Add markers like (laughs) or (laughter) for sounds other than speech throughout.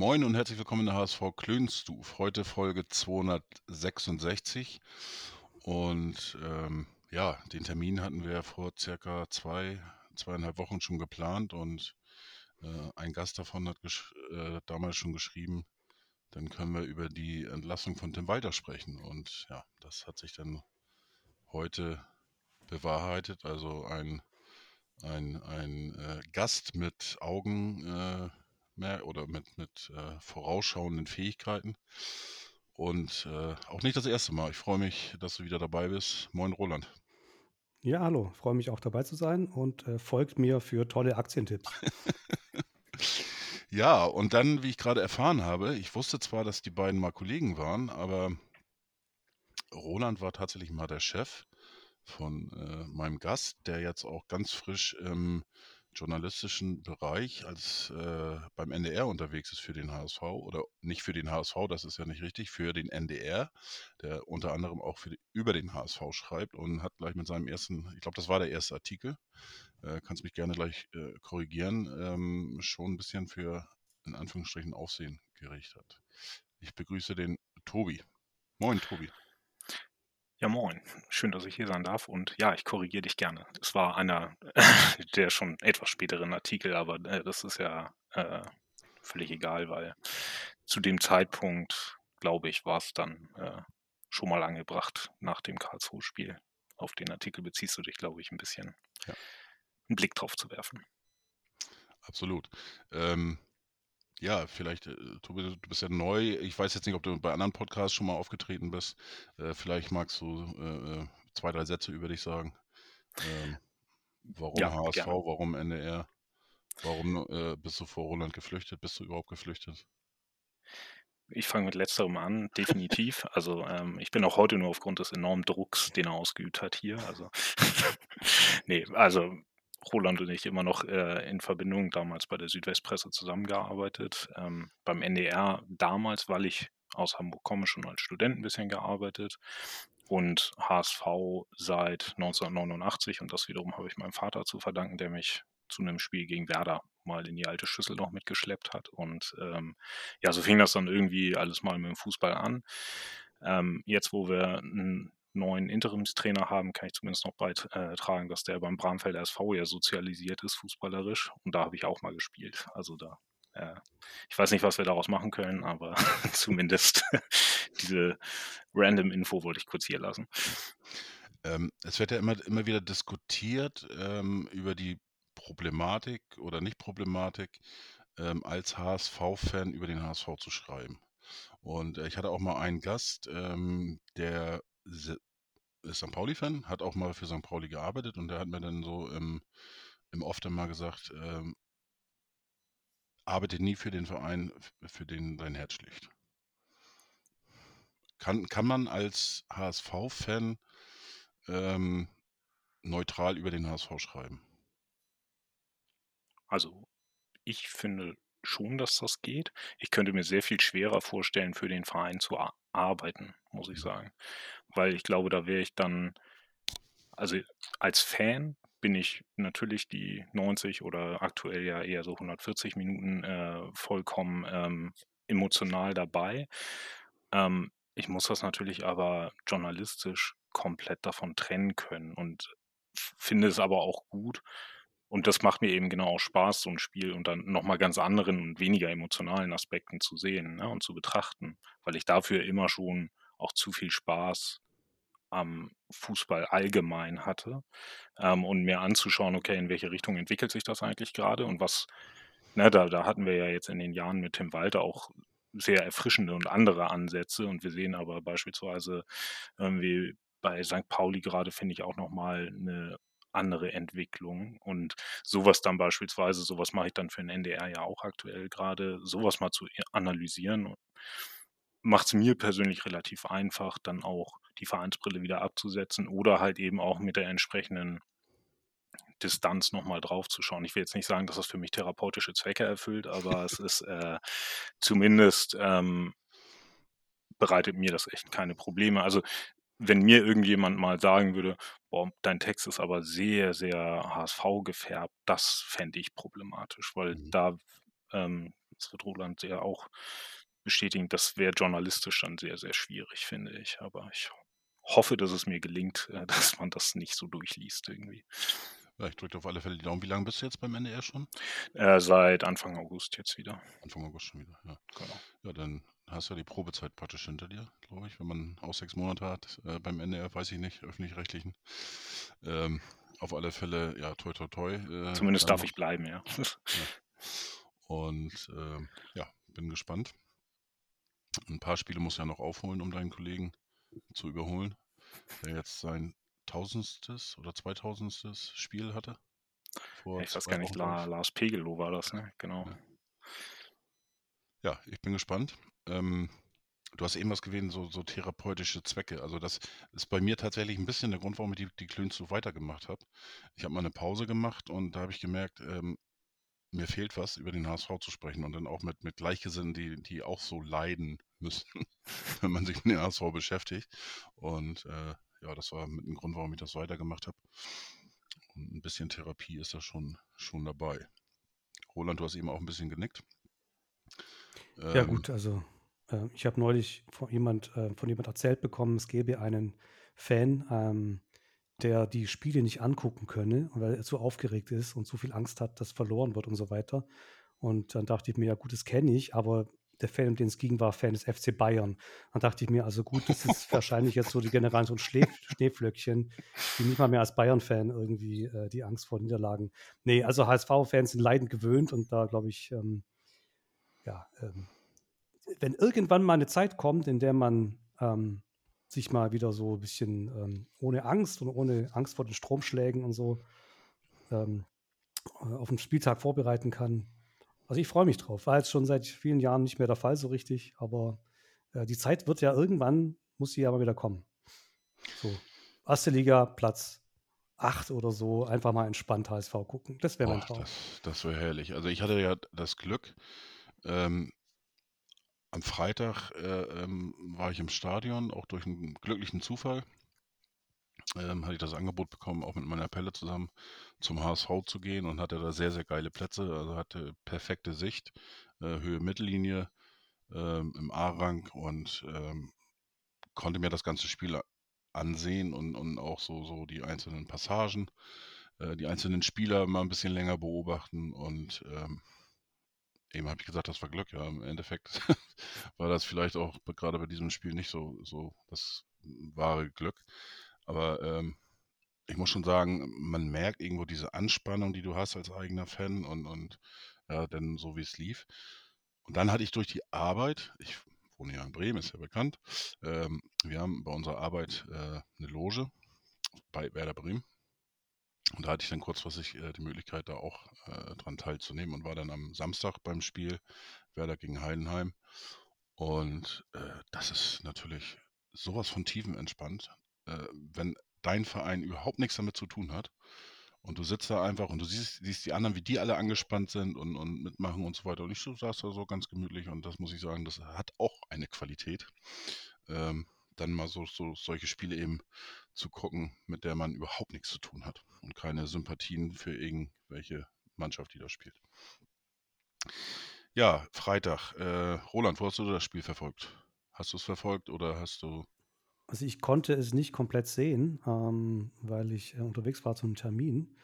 Moin und herzlich willkommen in der HSV Klönstuf. Heute Folge 266. Und ähm, ja, den Termin hatten wir vor circa zwei, zweieinhalb Wochen schon geplant und äh, ein Gast davon hat äh, damals schon geschrieben, dann können wir über die Entlassung von Tim Walter sprechen. Und ja, das hat sich dann heute bewahrheitet. Also ein, ein, ein äh, Gast mit Augen äh, mehr oder mit, mit äh, vorausschauenden Fähigkeiten. Und äh, auch nicht das erste Mal. Ich freue mich, dass du wieder dabei bist. Moin, Roland. Ja, hallo. Freue mich auch dabei zu sein und äh, folgt mir für tolle Aktientipps. (laughs) Ja, und dann, wie ich gerade erfahren habe, ich wusste zwar, dass die beiden mal Kollegen waren, aber Roland war tatsächlich mal der Chef von äh, meinem Gast, der jetzt auch ganz frisch im journalistischen Bereich als äh, beim NDR unterwegs ist für den HSV oder nicht für den HSV, das ist ja nicht richtig, für den NDR, der unter anderem auch für die, über den HSV schreibt und hat gleich mit seinem ersten, ich glaube, das war der erste Artikel, äh, kannst mich gerne gleich äh, korrigieren, ähm, schon ein bisschen für in Anführungsstrichen Aufsehen gerichtet. Ich begrüße den Tobi. Moin, Tobi. Ja, moin. Schön, dass ich hier sein darf. Und ja, ich korrigiere dich gerne. Es war einer (laughs) der schon etwas späteren Artikel, aber äh, das ist ja äh, völlig egal, weil zu dem Zeitpunkt, glaube ich, war es dann äh, schon mal angebracht nach dem Karlsruhe-Spiel. Auf den Artikel beziehst du dich, glaube ich, ein bisschen Ja. einen Blick drauf zu werfen. Absolut. Ähm, ja, vielleicht, äh, Tobi, du bist ja neu. Ich weiß jetzt nicht, ob du bei anderen Podcasts schon mal aufgetreten bist. Äh, vielleicht magst du äh, äh, zwei, drei Sätze über dich sagen. Ähm, warum Ja, HSV, gerne. warum NDR? Warum äh, bist du vor Roland geflüchtet? Bist du überhaupt geflüchtet? Ich fange mit letzterem an, definitiv. Also ähm, ich bin auch heute nur aufgrund des enormen Drucks, den er ausgeübt hat hier. Also (laughs) nee, also Roland und ich immer noch äh, in Verbindung damals bei der Südwestpresse zusammengearbeitet. Ähm, beim NDR damals, weil ich aus Hamburg komme, schon als Student ein bisschen gearbeitet und HSV seit 1989 und das wiederum habe ich meinem Vater zu verdanken, der mich zu einem Spiel gegen Werder mal in die alte Schüssel noch mitgeschleppt hat und ähm, ja, so fing das dann irgendwie alles mal mit dem Fußball an. Ähm, jetzt, wo wir einen neuen Interimstrainer haben, kann ich zumindest noch beitragen, dass der beim Bramfelder SV ja sozialisiert ist, fußballerisch. Und da habe ich auch mal gespielt. Also da, äh, ich weiß nicht, was wir daraus machen können, aber (laughs) zumindest diese random Info wollte ich kurz hier lassen. Ähm, es wird ja immer, immer wieder diskutiert ähm, über die Problematik oder Nicht-Problematik, ähm, als HSV-Fan über den HSV zu schreiben. Und äh, ich hatte auch mal einen Gast, ähm, der ist St. Pauli-Fan, hat auch mal für St. Pauli gearbeitet und der hat mir dann so im, im Off dann mal gesagt, ähm, arbeite nie für den Verein, für den dein Herz schlägt. Kann, kann man als HSV-Fan ähm, neutral über den HSV schreiben? Also ich finde schon, dass das geht. Ich könnte mir sehr viel schwerer vorstellen, für den Verein zu ar- arbeiten, muss ich sagen. Weil ich glaube, da wäre ich dann, also als Fan bin ich natürlich die 90 oder aktuell ja eher so 140 Minuten äh, vollkommen ähm, emotional dabei. Ähm, ich muss das natürlich aber journalistisch komplett davon trennen können und finde es aber auch gut. Und das macht mir eben genau auch Spaß, so ein Spiel und dann nochmal ganz anderen und weniger emotionalen Aspekten zu sehen ne, und zu betrachten, weil ich dafür immer schon auch zu viel Spaß am Fußball allgemein hatte ähm, und mir anzuschauen, okay, in welche Richtung entwickelt sich das eigentlich gerade und was, ne, da, da hatten wir ja jetzt in den Jahren mit Tim Walter auch sehr erfrischende und andere Ansätze und wir sehen aber beispielsweise irgendwie bei St. Pauli gerade, finde ich, auch nochmal eine andere Entwicklung und sowas dann beispielsweise, sowas mache ich dann für den NDR ja auch aktuell gerade, sowas mal zu analysieren macht es mir persönlich relativ einfach, dann auch die Vereinsbrille wieder abzusetzen oder halt eben auch mit der entsprechenden Distanz nochmal drauf zu schauen. Ich will jetzt nicht sagen, dass das für mich therapeutische Zwecke erfüllt, aber es ist äh, zumindest ähm, bereitet mir das echt keine Probleme. Also wenn mir irgendjemand mal sagen würde, boah, dein Text ist aber sehr, sehr HSV gefärbt, das fände ich problematisch, weil mhm. da, ähm, das wird Roland ja auch bestätigen, das wäre journalistisch dann sehr, sehr schwierig, finde ich. Aber ich hoffe, dass es mir gelingt, äh, (laughs) dass man das nicht so durchliest irgendwie. Ja, ich drücke auf alle Fälle die Daumen. Wie lange bist du jetzt beim NDR schon? Äh, seit Anfang August jetzt wieder. Anfang August schon wieder, ja. Genau. Ja, dann hast du ja die Probezeit praktisch hinter dir, glaube ich, wenn man auch sechs Monate hat. Äh, beim NDR weiß ich nicht, öffentlich-rechtlichen. Ähm, auf alle Fälle, ja, toi, toi, toi. Äh, Zumindest darf noch. ich bleiben, ja. ja. Und ähm, ja, bin gespannt. Ein paar Spiele muss ja noch aufholen, um deinen Kollegen zu überholen, der jetzt sein tausendstes oder zweitausendstes Spiel hatte. Vor ich weiß gar nicht, La, Lars Pegelow war das, ne? Genau. Ja, ja ich bin gespannt. Ähm, du hast eben was gewählt, so, so therapeutische Zwecke. Also das ist bei mir tatsächlich ein bisschen der Grund, warum ich die, die Klöns so weitergemacht habe. Ich habe mal eine Pause gemacht und da habe ich gemerkt, ähm, mir fehlt was, über den HSV zu sprechen und dann auch mit, mit Gleichgesinnten, die, die auch so leiden (laughs) müssen, wenn man sich mit dem HSV beschäftigt. Und äh, ja, das war mit ein Grund, warum ich das weitergemacht habe. Und ein bisschen Therapie ist da schon, schon dabei. Roland, du hast eben auch ein bisschen genickt. Ja, ähm, gut, also äh, ich habe neulich von jemand, äh, von jemand erzählt bekommen, es gäbe einen Fan, ähm, der die Spiele nicht angucken könne, weil er zu aufgeregt ist und zu viel Angst hat, dass verloren wird und so weiter. Und dann dachte ich mir, ja gut, das kenne ich, aber der Fan, um den es ging, war Fan des FC Bayern. Dann dachte ich mir, also gut, das ist (laughs) wahrscheinlich jetzt so die Generation Schnee, Schneeflöckchen, die nicht mal mehr als Bayern-Fan irgendwie äh, die Angst vor Niederlagen. Nee, also HSV-Fans sind leidend gewöhnt und da glaube ich, ähm, ja, ähm, wenn irgendwann mal eine Zeit kommt, in der man ähm, sich mal wieder so ein bisschen ähm, ohne Angst und ohne Angst vor den Stromschlägen und so ähm, auf den Spieltag vorbereiten kann, also ich freue mich drauf. War jetzt schon seit vielen Jahren nicht mehr der Fall so richtig, aber äh, die Zeit wird ja irgendwann, muss sie aber wieder kommen. So, erste Liga, Platz 8 oder so, einfach mal entspannt HSV gucken. Das wäre mein Traum. Das, das wäre herrlich. Also ich hatte ja das Glück, ähm, am Freitag äh, ähm, war ich im Stadion, auch durch einen glücklichen Zufall. Ähm, hatte ich das Angebot bekommen, auch mit meiner Pelle zusammen zum HSV zu gehen und hatte da sehr, sehr geile Plätze, also hatte perfekte Sicht, äh, Höhe Mittellinie ähm, im A-Rang und ähm, konnte mir das ganze Spiel ansehen und, und auch so, so die einzelnen Passagen, äh, die einzelnen Spieler mal ein bisschen länger beobachten und ähm, eben habe ich gesagt, das war Glück, ja. Im Endeffekt (laughs) war das vielleicht auch gerade bei diesem Spiel nicht so, so das wahre Glück. Aber ähm, ich muss schon sagen, man merkt irgendwo diese Anspannung, die du hast als eigener Fan und, und ja, denn so wie es lief. Und dann hatte ich durch die Arbeit, ich wohne ja in Bremen, ist ja bekannt, ähm, wir haben bei unserer Arbeit äh, eine Loge bei Werder Bremen. Und da hatte ich dann kurzfristig äh, die Möglichkeit, da auch äh, dran teilzunehmen und war dann am Samstag beim Spiel Werder gegen Heidenheim. Und äh, das ist natürlich sowas von tiefenentspannt äh, wenn dein Verein überhaupt nichts damit zu tun hat und du sitzt da einfach und du siehst, siehst die anderen, wie die alle angespannt sind und, und mitmachen und so weiter. Und ich saß da so ganz gemütlich und das muss ich sagen, das hat auch eine Qualität. Ähm, dann mal so, so solche Spiele eben zu gucken, mit der man überhaupt nichts zu tun hat und keine Sympathien für irgendwelche Mannschaft, die da spielt. Ja, Freitag. Äh, Roland, wo hast du das Spiel verfolgt? Hast du es verfolgt oder hast du also ich konnte es nicht komplett sehen, ähm, weil ich äh, unterwegs war zum Termin.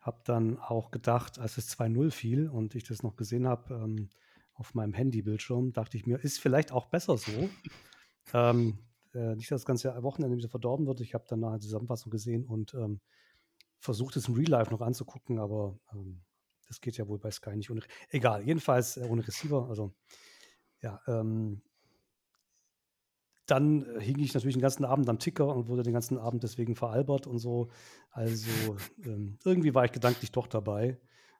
Habe dann auch gedacht, als es 2-0 fiel und ich das noch gesehen habe ähm, auf meinem Handybildschirm, dachte ich mir, ist vielleicht auch besser so. (laughs) ähm, äh, nicht, dass das ganze Wochenende wieder verdorben wird. Ich habe dann eine Zusammenfassung gesehen und ähm, versucht es im Real Life noch anzugucken, aber ähm, das geht ja wohl bei Sky nicht ohne. Egal, jedenfalls äh, ohne Receiver. Also ja, ähm, dann äh, hing ich natürlich den ganzen Abend am Ticker und wurde den ganzen Abend deswegen veralbert und so. Also ähm, irgendwie war ich gedanklich doch dabei.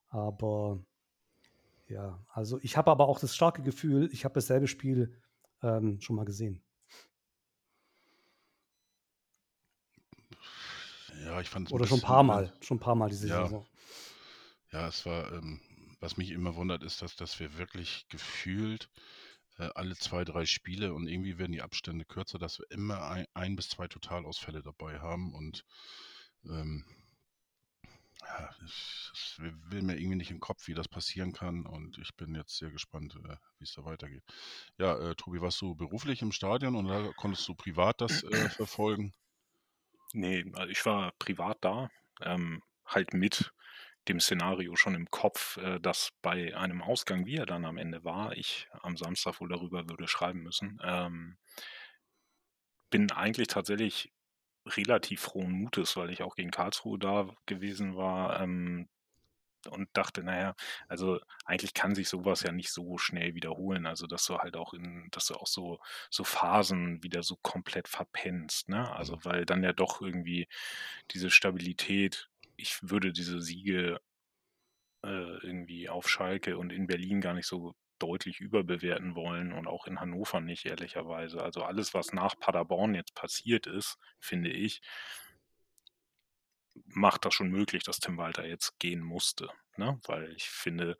Aber ja, also ich habe aber auch das starke Gefühl, ich habe dasselbe Spiel ähm, schon mal gesehen? Ja, ich fand es Oder schon ein paar Mal, schon ein paar Mal diese ja, Saison. Ja, es war, ähm, was mich immer wundert, ist, dass, dass wir wirklich gefühlt äh, alle zwei, drei Spiele und irgendwie werden die Abstände kürzer, dass wir immer ein, ein bis zwei Totalausfälle dabei haben und ähm, ja, es will mir irgendwie nicht im Kopf, wie das passieren kann und ich bin jetzt sehr gespannt, äh, wie es da weitergeht. Ja, äh, Tobi, warst du beruflich im Stadion oder konntest du privat das äh, verfolgen? Nee, also ich war privat da, ähm, halt mit dem Szenario schon im Kopf, äh, dass bei einem Ausgang, wie er dann am Ende war, ich am Samstag wohl darüber würde schreiben müssen, ähm, bin eigentlich tatsächlich relativ frohen Mutes, weil ich auch gegen Karlsruhe da gewesen war, ähm, und dachte, naja, also eigentlich kann sich sowas ja nicht so schnell wiederholen. Also dass du halt auch in, dass du auch so, so Phasen wieder so komplett verpennst, ne? Also mhm. weil dann ja doch irgendwie diese Stabilität ich würde diese Siege äh, irgendwie auf Schalke und in Berlin gar nicht so deutlich überbewerten wollen und auch in Hannover nicht, ehrlicherweise. Also alles, was nach Paderborn jetzt passiert ist, finde ich, macht das schon möglich, dass Tim Walter jetzt gehen musste. Ne? Weil ich finde,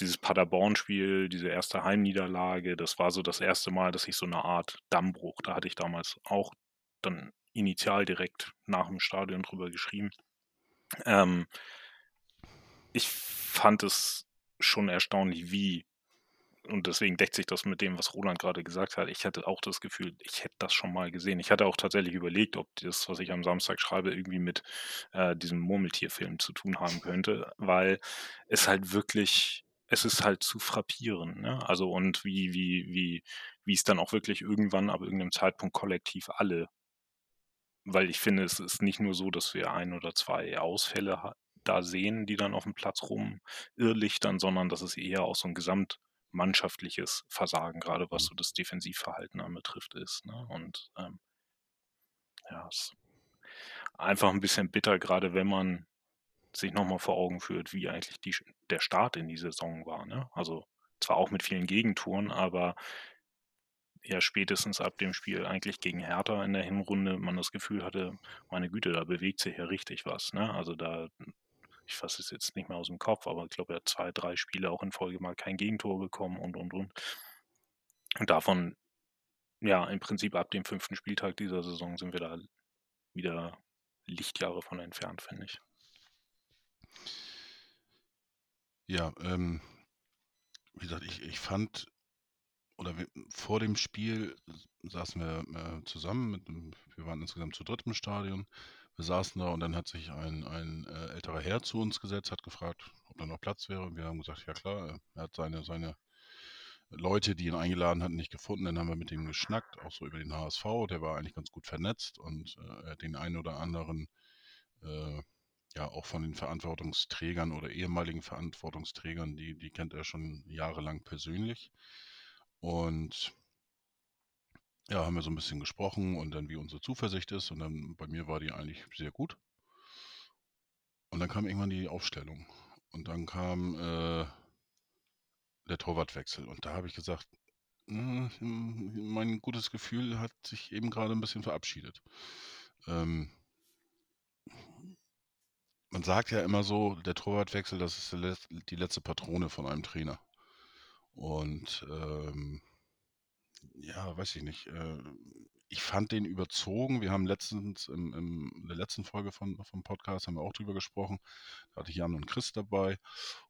dieses Paderborn-Spiel, diese erste Heimniederlage, das war so das erste Mal, dass ich so eine Art Dammbruch, da hatte ich damals auch dann initial direkt nach dem Stadion drüber geschrieben, ähm, ich fand es schon erstaunlich, wie und deswegen deckt sich das mit dem, was Roland gerade gesagt hat. Ich hatte auch das Gefühl, ich hätte das schon mal gesehen. Ich hatte auch tatsächlich überlegt, ob das, was ich am Samstag schreibe, irgendwie mit äh, diesem Murmeltierfilm zu tun haben könnte, weil es halt wirklich, es ist halt zu frappieren. Ne? Also und wie, wie, wie, wie es dann auch wirklich irgendwann ab irgendeinem Zeitpunkt kollektiv alle weil ich finde, es ist nicht nur so, dass wir ein oder zwei Ausfälle da sehen, die dann auf dem Platz rum irrlichtern, sondern dass es eher auch so ein gesamtmannschaftliches Versagen, gerade was mhm. so das Defensivverhalten anbetrifft, ist. Ne? Und ähm, ja, es ist einfach ein bisschen bitter, gerade wenn man sich nochmal vor Augen führt, wie eigentlich die, der Start in die Saison war. Ne? Also zwar auch mit vielen Gegentouren, aber ja spätestens ab dem Spiel eigentlich gegen Hertha in der Hinrunde man das Gefühl hatte, meine Güte, da bewegt sich ja richtig was. Ne? Also da, ich fasse es jetzt nicht mehr aus dem Kopf, aber ich glaube, er hat zwei, drei Spiele auch in Folge mal kein Gegentor bekommen und, und, und. Und davon, ja, im Prinzip ab dem fünften Spieltag dieser Saison sind wir da wieder Lichtjahre von entfernt, finde ich. Ja, ähm, wie gesagt, ich, ich fand oder wir, vor dem Spiel saßen wir äh, zusammen, mit, wir waren insgesamt zu dritt im Stadion. Wir saßen da und dann hat sich ein, ein äh, älterer Herr zu uns gesetzt, hat gefragt, ob da noch Platz wäre. Wir haben gesagt, ja klar, er hat seine, seine Leute, die ihn eingeladen hatten, nicht gefunden. Dann haben wir mit ihm geschnackt, auch so über den HSV. Der war eigentlich ganz gut vernetzt und äh, er hat den einen oder anderen, äh, ja, auch von den Verantwortungsträgern oder ehemaligen Verantwortungsträgern, die, die kennt er schon jahrelang persönlich. Und ja, haben wir so ein bisschen gesprochen und dann, wie unsere Zuversicht ist. Und dann bei mir war die eigentlich sehr gut. Und dann kam irgendwann die Aufstellung. Und dann kam äh, der Torwartwechsel. Und da habe ich gesagt, äh, mein gutes Gefühl hat sich eben gerade ein bisschen verabschiedet. Ähm, man sagt ja immer so, der Torwartwechsel, das ist die letzte Patrone von einem Trainer. Und ähm, ja, weiß ich nicht. Äh, ich fand den überzogen. Wir haben letztens im, im, in der letzten Folge von, vom Podcast haben wir auch drüber gesprochen. Da hatte ich Jan und Chris dabei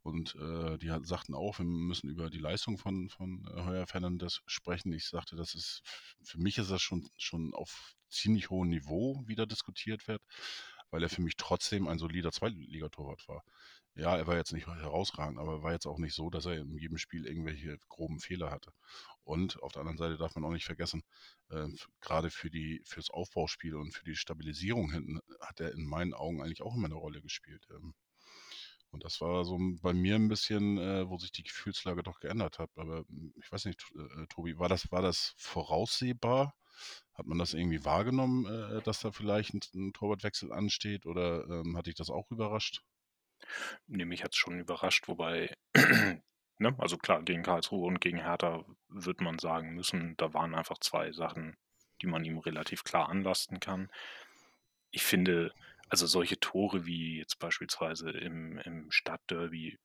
und äh, die sagten auch, wir müssen über die Leistung von, von äh, Heuer Fernandes sprechen. Ich sagte, das ist für mich ist das schon, schon auf ziemlich hohem Niveau wieder diskutiert wird, weil er für mich trotzdem ein solider Zweitligatorwart war. Ja, er war jetzt nicht herausragend, aber war jetzt auch nicht so, dass er in jedem Spiel irgendwelche groben Fehler hatte. Und auf der anderen Seite darf man auch nicht vergessen, äh, gerade für die fürs Aufbauspiel und für die Stabilisierung hinten hat er in meinen Augen eigentlich auch immer eine Rolle gespielt. Ähm. Und das war so bei mir ein bisschen, äh, wo sich die Gefühlslage doch geändert hat. Aber hm, ich weiß nicht, äh, Tobi, war das, war das voraussehbar? Hat man das irgendwie wahrgenommen, äh, dass da vielleicht ein, ein Torwartwechsel ansteht oder ähm, hat dich das auch überrascht? Ne, mich hat's schon überrascht, wobei (clears throat) Ne? Also klar, gegen Karlsruhe und gegen Hertha wird man sagen müssen, da waren einfach zwei Sachen, die man ihm relativ klar anlasten kann. Ich finde, also solche Tore wie jetzt beispielsweise im, im Stadtderby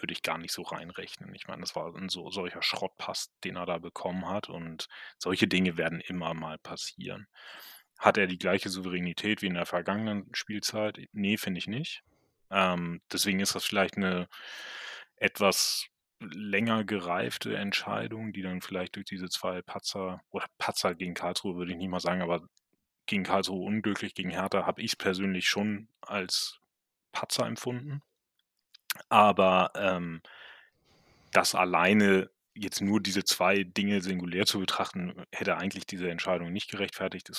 würde ich gar nicht so reinrechnen. Ich meine, das war ein so, solcher Schrottpass, den er da bekommen hat und solche Dinge werden immer mal passieren. Hat er die gleiche Souveränität wie in der vergangenen Spielzeit? Nee, finde ich nicht. Ähm, deswegen ist das vielleicht eine etwas länger gereifte Entscheidung, die dann vielleicht durch diese zwei Patzer oder Patzer gegen Karlsruhe würde ich nicht mal sagen, aber gegen Karlsruhe unglücklich, gegen Hertha habe ich es persönlich schon als Patzer empfunden. Aber ähm, das alleine jetzt nur diese zwei Dinge singulär zu betrachten, hätte eigentlich diese Entscheidung nicht gerechtfertigt.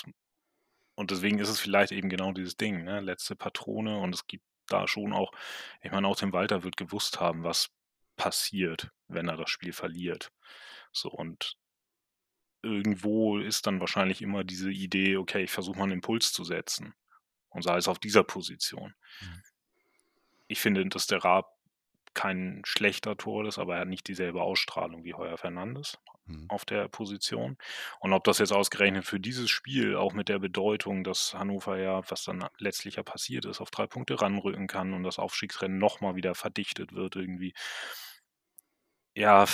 Und deswegen ist es vielleicht eben genau dieses Ding, ne? letzte Patrone und es gibt da schon auch, ich meine, auch Tim Walter wird gewusst haben, was passiert, wenn er das Spiel verliert. So und irgendwo ist dann wahrscheinlich immer diese Idee, okay, ich versuche mal einen Impuls zu setzen. Und sei es auf dieser Position. Mhm. Ich finde, dass der Raab kein schlechter Tor ist, aber er hat nicht dieselbe Ausstrahlung wie Heuer Fernandes mhm. auf der Position. Und ob das jetzt ausgerechnet für dieses Spiel, auch mit der Bedeutung, dass Hannover ja, was dann letztlich ja passiert ist, auf drei Punkte ranrücken kann und das Aufstiegsrennen nochmal wieder verdichtet wird irgendwie. Ja,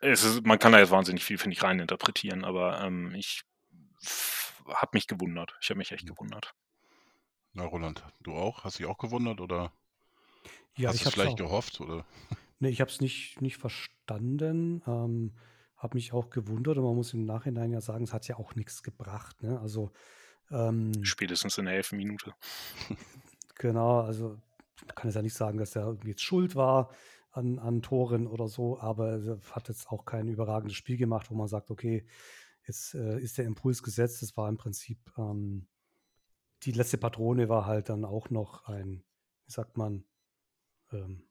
es ist, man kann da jetzt wahnsinnig viel, finde ich, reininterpretieren, aber ähm, ich habe mich gewundert. Ich habe mich echt mhm. gewundert. Na, Roland, du auch? Hast dich auch gewundert oder ja, hast du vielleicht auch. gehofft? Oder? Nee, ich habe es nicht, nicht verstanden. Ähm, habe mich auch gewundert und man muss im Nachhinein ja sagen, es hat ja auch nichts gebracht. Ne? Also ähm, Spätestens in der elften Minute. Genau, also man kann es ja nicht sagen, dass er jetzt schuld war an, an Toren oder so, aber er hat jetzt auch kein überragendes Spiel gemacht, wo man sagt, okay, jetzt äh, ist der Impuls gesetzt. Das war im Prinzip, ähm, die letzte Patrone war halt dann auch noch ein, wie sagt man, ähm,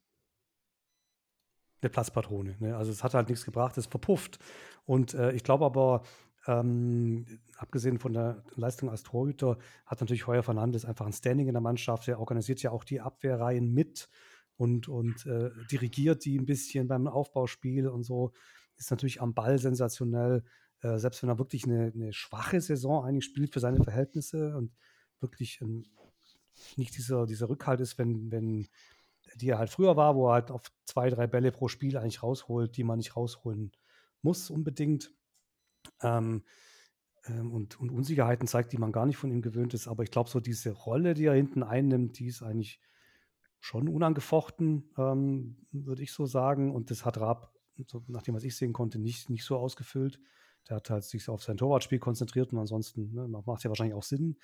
eine Platzpatrone. Ne? Also es hat halt nichts gebracht, es verpufft. Und äh, ich glaube aber, ähm, abgesehen von der Leistung als Torhüter, hat natürlich Heuer Fernandes einfach ein Standing in der Mannschaft. Er organisiert ja auch die Abwehrreihen mit und, und äh, dirigiert die ein bisschen beim Aufbauspiel und so. Ist natürlich am Ball sensationell. Äh, selbst wenn er wirklich eine, eine, schwache Saison eigentlich spielt für seine Verhältnisse und wirklich ähm, nicht dieser, dieser Rückhalt ist, wenn, wenn die er halt früher war, wo er halt auf zwei, drei Bälle pro Spiel eigentlich rausholt, die man nicht rausholen muss unbedingt. Ähm, ähm, und, und, Unsicherheiten zeigt, die man gar nicht von ihm gewöhnt ist. Aber ich glaube, so diese Rolle, die er hinten einnimmt, die ist eigentlich schon unangefochten, ähm, würde ich so sagen. Und das hat Raab, so, nachdem was ich sehen konnte, nicht, nicht so ausgefüllt. Der hat halt sich auf sein Torwartspiel konzentriert und ansonsten ne, macht ja wahrscheinlich auch Sinn.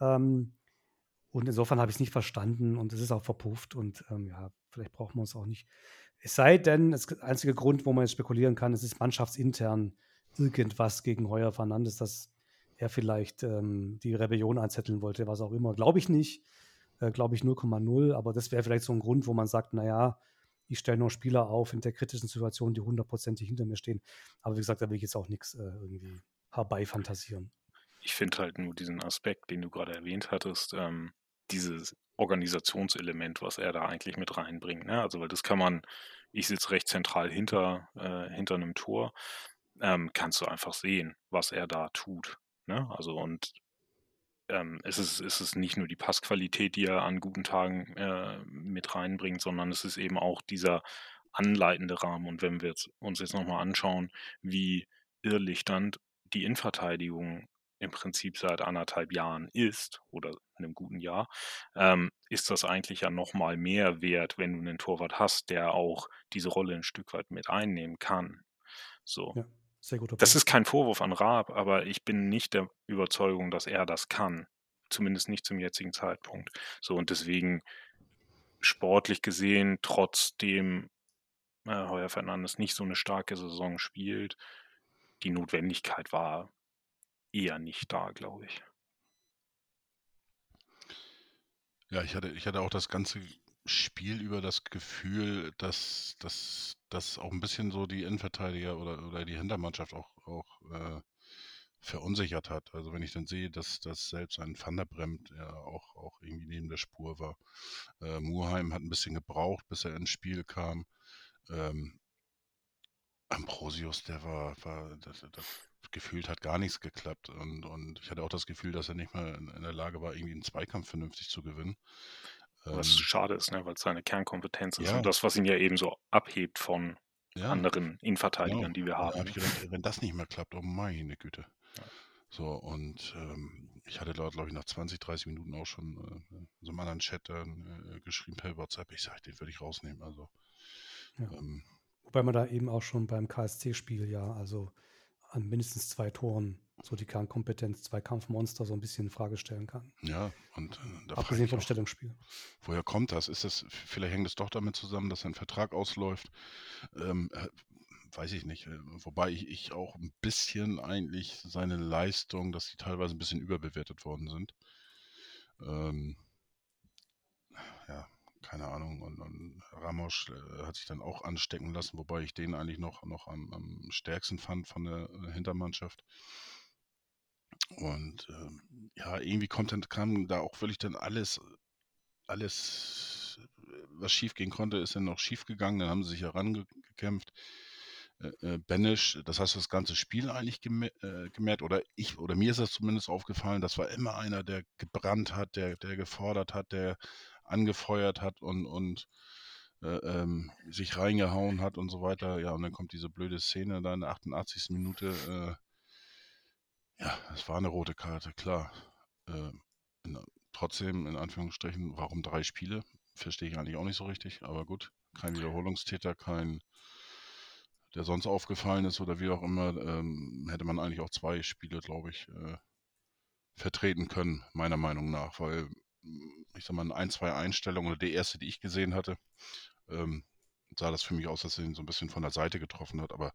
Ähm, und insofern habe ich es nicht verstanden und es ist auch verpufft und ähm, ja, vielleicht braucht man es auch nicht. Es sei denn, das einzige Grund, wo man jetzt spekulieren kann, es ist mannschaftsintern irgendwas gegen Heuer Fernandes, dass er vielleicht ähm, die Rebellion einzetteln wollte, was auch immer. Glaube ich nicht. Äh, Glaube ich 0,0. Aber das wäre vielleicht so ein Grund, wo man sagt, naja, ich stelle nur Spieler auf in der kritischen Situation, die hundertprozentig hinter mir stehen. Aber wie gesagt, da will ich jetzt auch nichts äh, irgendwie herbeifantasieren ich finde halt nur diesen Aspekt, den du gerade erwähnt hattest, ähm, dieses Organisationselement, was er da eigentlich mit reinbringt. Ne? Also, weil das kann man, ich sitze recht zentral hinter, äh, hinter einem Tor, ähm, kannst du einfach sehen, was er da tut. Ne? Also, und ähm, es, ist, es ist nicht nur die Passqualität, die er an guten Tagen äh, mit reinbringt, sondern es ist eben auch dieser anleitende Rahmen. Und wenn wir uns jetzt nochmal anschauen, wie irrlichternd die Innenverteidigung im Prinzip seit anderthalb Jahren ist oder einem guten Jahr, ähm, ist das eigentlich ja nochmal mehr wert, wenn du einen Torwart hast, der auch diese Rolle ein Stück weit mit einnehmen kann. So. Ja, sehr guter Das ist kein Vorwurf an Raab, aber ich bin nicht der Überzeugung, dass er das kann. Zumindest nicht zum jetzigen Zeitpunkt. So, und deswegen sportlich gesehen, trotzdem äh, Heuer Fernandes nicht so eine starke Saison spielt, die Notwendigkeit war eher nicht da, glaube ich. Ja, ich hatte, ich hatte auch das ganze Spiel über das Gefühl, dass, dass, dass auch ein bisschen so die Innenverteidiger oder, oder die Hintermannschaft auch, auch äh, verunsichert hat. Also wenn ich dann sehe, dass, dass selbst ein Van der Bremt ja auch, auch irgendwie neben der Spur war. Äh, Murheim hat ein bisschen gebraucht, bis er ins Spiel kam. Ähm, Ambrosius, der war, war das, das gefühlt hat gar nichts geklappt. Und, und ich hatte auch das Gefühl, dass er nicht mal in, in der Lage war, irgendwie einen Zweikampf vernünftig zu gewinnen. Was ähm, schade ist, ne, weil es seine Kernkompetenz ist ja. und das, was ihn ja eben so abhebt von ja. anderen Innenverteidigern, genau. die wir haben. Da hab ich gedacht, wenn das nicht mehr klappt, oh meine Güte. Ja. So, und ähm, ich hatte dort, glaube ich, nach 20, 30 Minuten auch schon äh, in so einem anderen Chat dann äh, geschrieben per WhatsApp. Ich sage, den würde ich rausnehmen. Also, ja. ähm, Wobei man da eben auch schon beim KSC-Spiel ja, also an mindestens zwei Toren so die Kernkompetenz, zwei Kampfmonster so ein bisschen in Frage stellen kann. Ja, und äh, abgesehen vom auch, Stellungsspiel. Woher kommt das? Ist das, vielleicht hängt es doch damit zusammen, dass ein Vertrag ausläuft. Ähm, äh, weiß ich nicht. Äh, wobei ich, ich, auch ein bisschen eigentlich seine Leistung, dass sie teilweise ein bisschen überbewertet worden sind. Ähm, ja, keine Ahnung. Und, und Ramos äh, hat sich dann auch anstecken lassen, wobei ich den eigentlich noch, noch am, am stärksten fand von der äh, Hintermannschaft. Und ähm, ja, irgendwie dann, kam da auch wirklich dann alles, alles, was schief gehen konnte, ist dann noch schief gegangen. Dann haben sie sich herangekämpft. Äh, äh, Benisch, das heißt, das ganze Spiel eigentlich gemerkt, oder ich, oder mir ist das zumindest aufgefallen, das war immer einer, der gebrannt hat, der, der gefordert hat, der angefeuert hat und, und äh, ähm, sich reingehauen hat und so weiter. Ja, und dann kommt diese blöde Szene da in der 88. Minute. Äh, ja, es war eine rote Karte, klar. Äh, in, trotzdem, in Anführungsstrichen, warum drei Spiele? Verstehe ich eigentlich auch nicht so richtig, aber gut. Kein Wiederholungstäter, kein, der sonst aufgefallen ist oder wie auch immer, ähm, hätte man eigentlich auch zwei Spiele, glaube ich, äh, vertreten können, meiner Meinung nach, weil ich sag mal, ein, zwei Einstellungen oder die erste, die ich gesehen hatte, ähm, sah das für mich aus, dass er ihn so ein bisschen von der Seite getroffen hat, aber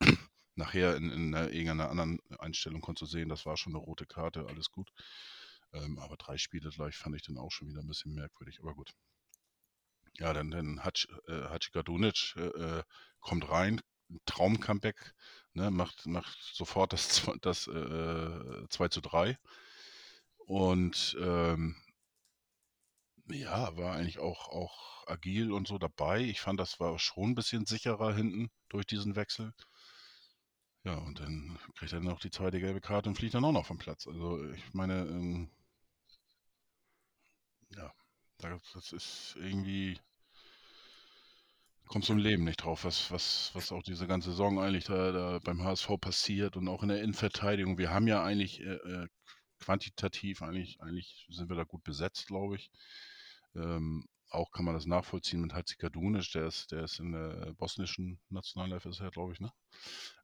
(clears throat) nachher in, in irgendeiner anderen Einstellung konntest du sehen, das war schon eine rote Karte, alles gut. Ähm, aber drei Spiele gleich fand ich dann auch schon wieder ein bisschen merkwürdig, aber gut. Ja, dann, dann Hac, äh, Hachikadunic äh, äh, kommt rein, Traum-Comeback, ne, macht, macht sofort das, (laughs) das äh, 2 zu 3. Und ähm, ja, war eigentlich auch, auch agil und so dabei. Ich fand, das war schon ein bisschen sicherer hinten durch diesen Wechsel. Ja, und dann kriegt er noch die zweite gelbe Karte und fliegt dann auch noch vom Platz. Also ich meine, ähm, ja, das ist irgendwie, kommst du im Leben nicht drauf, was, was, was auch diese ganze Saison eigentlich da, da beim HSV passiert und auch in der Innenverteidigung. Wir haben ja eigentlich äh, äh quantitativ, eigentlich, eigentlich sind wir da gut besetzt, glaube ich. Ähm, auch kann man das nachvollziehen mit Hatzi Kadunic, der ist, der ist in der bosnischen Nationalelf, ist er, glaube ich, ne?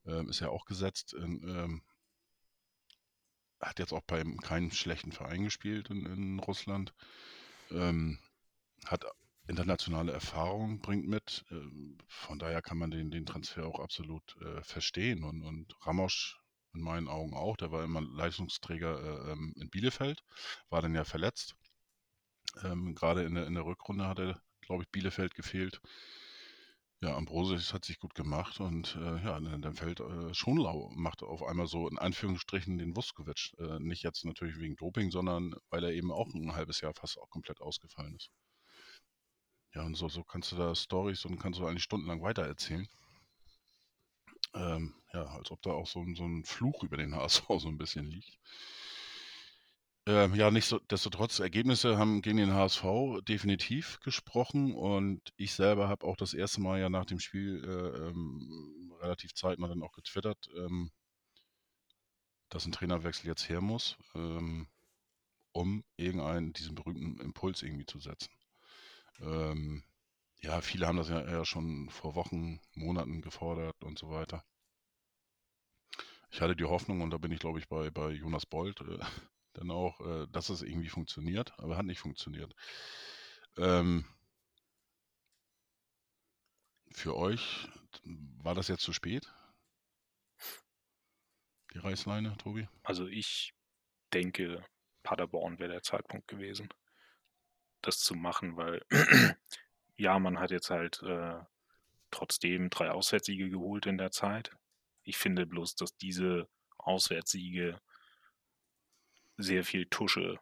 Ähm, ist ja auch gesetzt. In, ähm, hat jetzt auch bei keinem schlechten Verein gespielt in, in Russland. Ähm, hat internationale Erfahrung, bringt mit. Ähm, von daher kann man den, den Transfer auch absolut äh, verstehen. Und, und Ramos in meinen Augen auch. Der war immer Leistungsträger äh, ähm, in Bielefeld, war dann ja verletzt ähm, Gerade in der, in der Rückrunde hat er, glaube ich, Bielefeld gefehlt. Ja, Ambrosius hat sich gut gemacht und äh, ja, dann, fällt äh, Schonlau, macht auf einmal so in Anführungsstrichen den Vuskovic. Äh, nicht jetzt natürlich wegen Doping, sondern weil er eben auch ein halbes Jahr fast auch komplett ausgefallen ist. Ja, und so, so kannst du da Stories und kannst du eigentlich stundenlang weitererzählen. Ähm, ja, als ob da auch so, so ein Fluch über den HSV (laughs) so ein bisschen liegt. Ähm, ja, nichtsdestotrotz, Ergebnisse haben gegen den HSV definitiv gesprochen und ich selber habe auch das erste Mal ja nach dem Spiel äh, ähm, relativ zeitnah dann auch getwittert, ähm, dass ein Trainerwechsel jetzt her muss, ähm, um irgendeinen, diesen berühmten Impuls irgendwie zu setzen. Ähm, ja, viele haben das ja, ja schon vor Wochen, Monaten gefordert und so weiter. Ich hatte die Hoffnung, und da bin ich, glaube ich, bei, bei Jonas Bold, äh, dann auch, äh, dass es irgendwie funktioniert, aber hat nicht funktioniert. Ähm, für euch war das jetzt zu spät? Die Reißleine, Tobi? Also ich denke, Paderborn wäre der Zeitpunkt gewesen, das zu machen, weil (clears throat) ja, man hat jetzt halt äh, trotzdem drei Auswärtssiege geholt in der Zeit. Ich finde bloß, dass diese Auswärtssiege sehr viel Tusche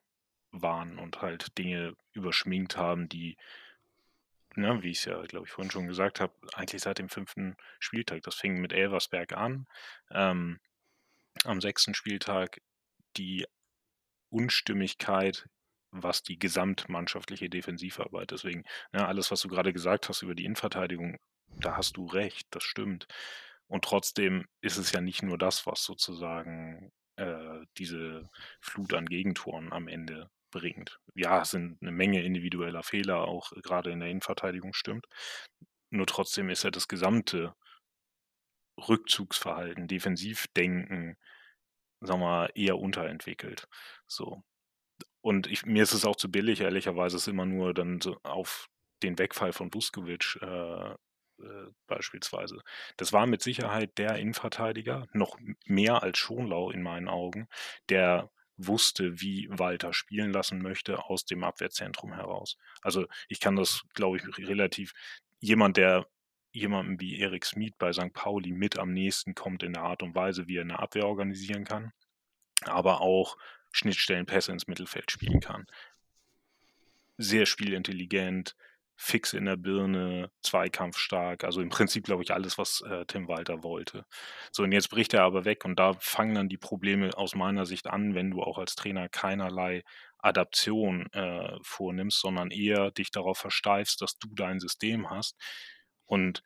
waren und halt Dinge überschminkt haben, die ne, wie ich es ja, glaube ich, vorhin schon gesagt habe, eigentlich seit dem fünften Spieltag. Das fing mit Elversberg an. Ähm, am sechsten Spieltag die Unstimmigkeit, was die gesamtmannschaftliche Defensivarbeit. Deswegen, ne, alles, was du gerade gesagt hast über die Innenverteidigung, da hast du recht, das stimmt. Und trotzdem ist es ja nicht nur das, was sozusagen diese Flut an Gegentoren am Ende bringt. Ja, es sind eine Menge individueller Fehler, auch gerade in der Innenverteidigung stimmt. Nur trotzdem ist ja das gesamte Rückzugsverhalten, Defensivdenken, sagen wir, eher unterentwickelt. So. Und ich, mir ist es auch zu billig, ehrlicherweise, es immer nur dann so auf den Wegfall von Vuskovic äh, äh, beispielsweise. Das war mit Sicherheit der Innenverteidiger, noch mehr als Schonlau in meinen Augen, der wusste, wie Walter spielen lassen möchte aus dem Abwehrzentrum heraus. Also ich kann das, glaube ich, relativ, jemand, der jemandem wie Erik Smith bei St. Pauli mit am nächsten kommt in der Art und Weise, wie er eine Abwehr organisieren kann, aber auch Schnittstellenpässe ins Mittelfeld spielen kann. Sehr spielintelligent, fix in der Birne, zweikampfstark, also im Prinzip, glaube ich, alles, was äh, Tim Walter wollte. So, und jetzt bricht er aber weg und da fangen dann die Probleme aus meiner Sicht an, wenn du auch als Trainer keinerlei Adaption äh, vornimmst, sondern eher dich darauf versteifst, dass du dein System hast und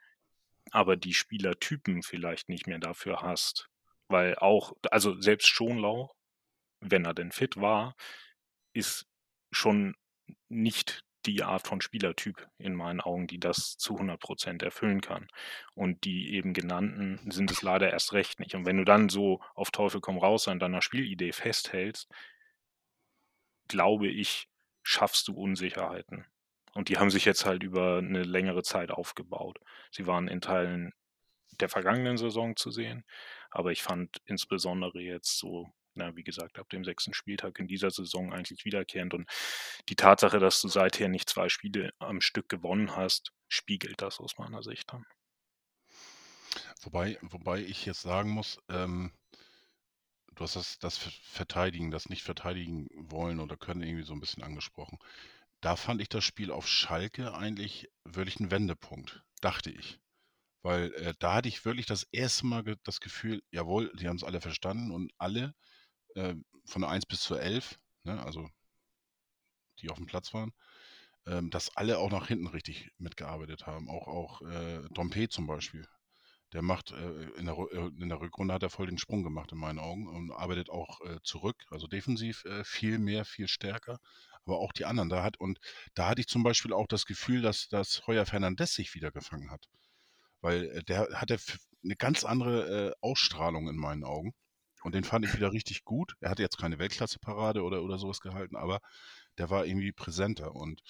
aber die Spielertypen vielleicht nicht mehr dafür hast. Weil auch, also selbst Schonlau, wenn er denn fit war, ist schon nicht die Art von Spielertyp in meinen Augen, die das zu 100 Prozent erfüllen kann. Und die eben genannten sind es leider erst recht nicht. Und wenn du dann so auf Teufel komm raus an deiner Spielidee festhältst, glaube ich, schaffst du Unsicherheiten. Und die haben sich jetzt halt über eine längere Zeit aufgebaut. Sie waren in Teilen der vergangenen Saison zu sehen, aber ich fand insbesondere jetzt so na, wie gesagt, ab dem sechsten Spieltag in dieser Saison eigentlich wiederkehrend. Und die Tatsache, dass du seither nicht zwei Spiele am Stück gewonnen hast, spiegelt das aus meiner Sicht dann. Wobei, wobei ich jetzt sagen muss, ähm, du hast das, das Verteidigen, das nicht verteidigen wollen oder können irgendwie so ein bisschen angesprochen. Da fand ich das Spiel auf Schalke eigentlich wirklich ein Wendepunkt, dachte ich. Weil äh, da hatte ich wirklich das erste Mal das Gefühl, jawohl, die haben es alle verstanden und alle äh, von der 1 bis zur 11, ne, also die auf dem Platz waren, ähm, dass alle auch nach hinten richtig mitgearbeitet haben. Auch, auch äh, Dompe zum Beispiel. Der macht äh, in, der, äh, in der Rückrunde hat er voll den Sprung gemacht in meinen Augen und arbeitet auch äh, zurück, also defensiv äh, viel mehr, viel stärker. Aber auch die anderen, da hat und da hatte ich zum Beispiel auch das Gefühl, dass, dass Heuer Fernandes sich wieder gefangen hat. Weil der hatte eine ganz andere Ausstrahlung in meinen Augen. Und den fand ich wieder richtig gut. Er hatte jetzt keine Weltklasse-Parade oder, oder sowas gehalten, aber der war irgendwie präsenter. Und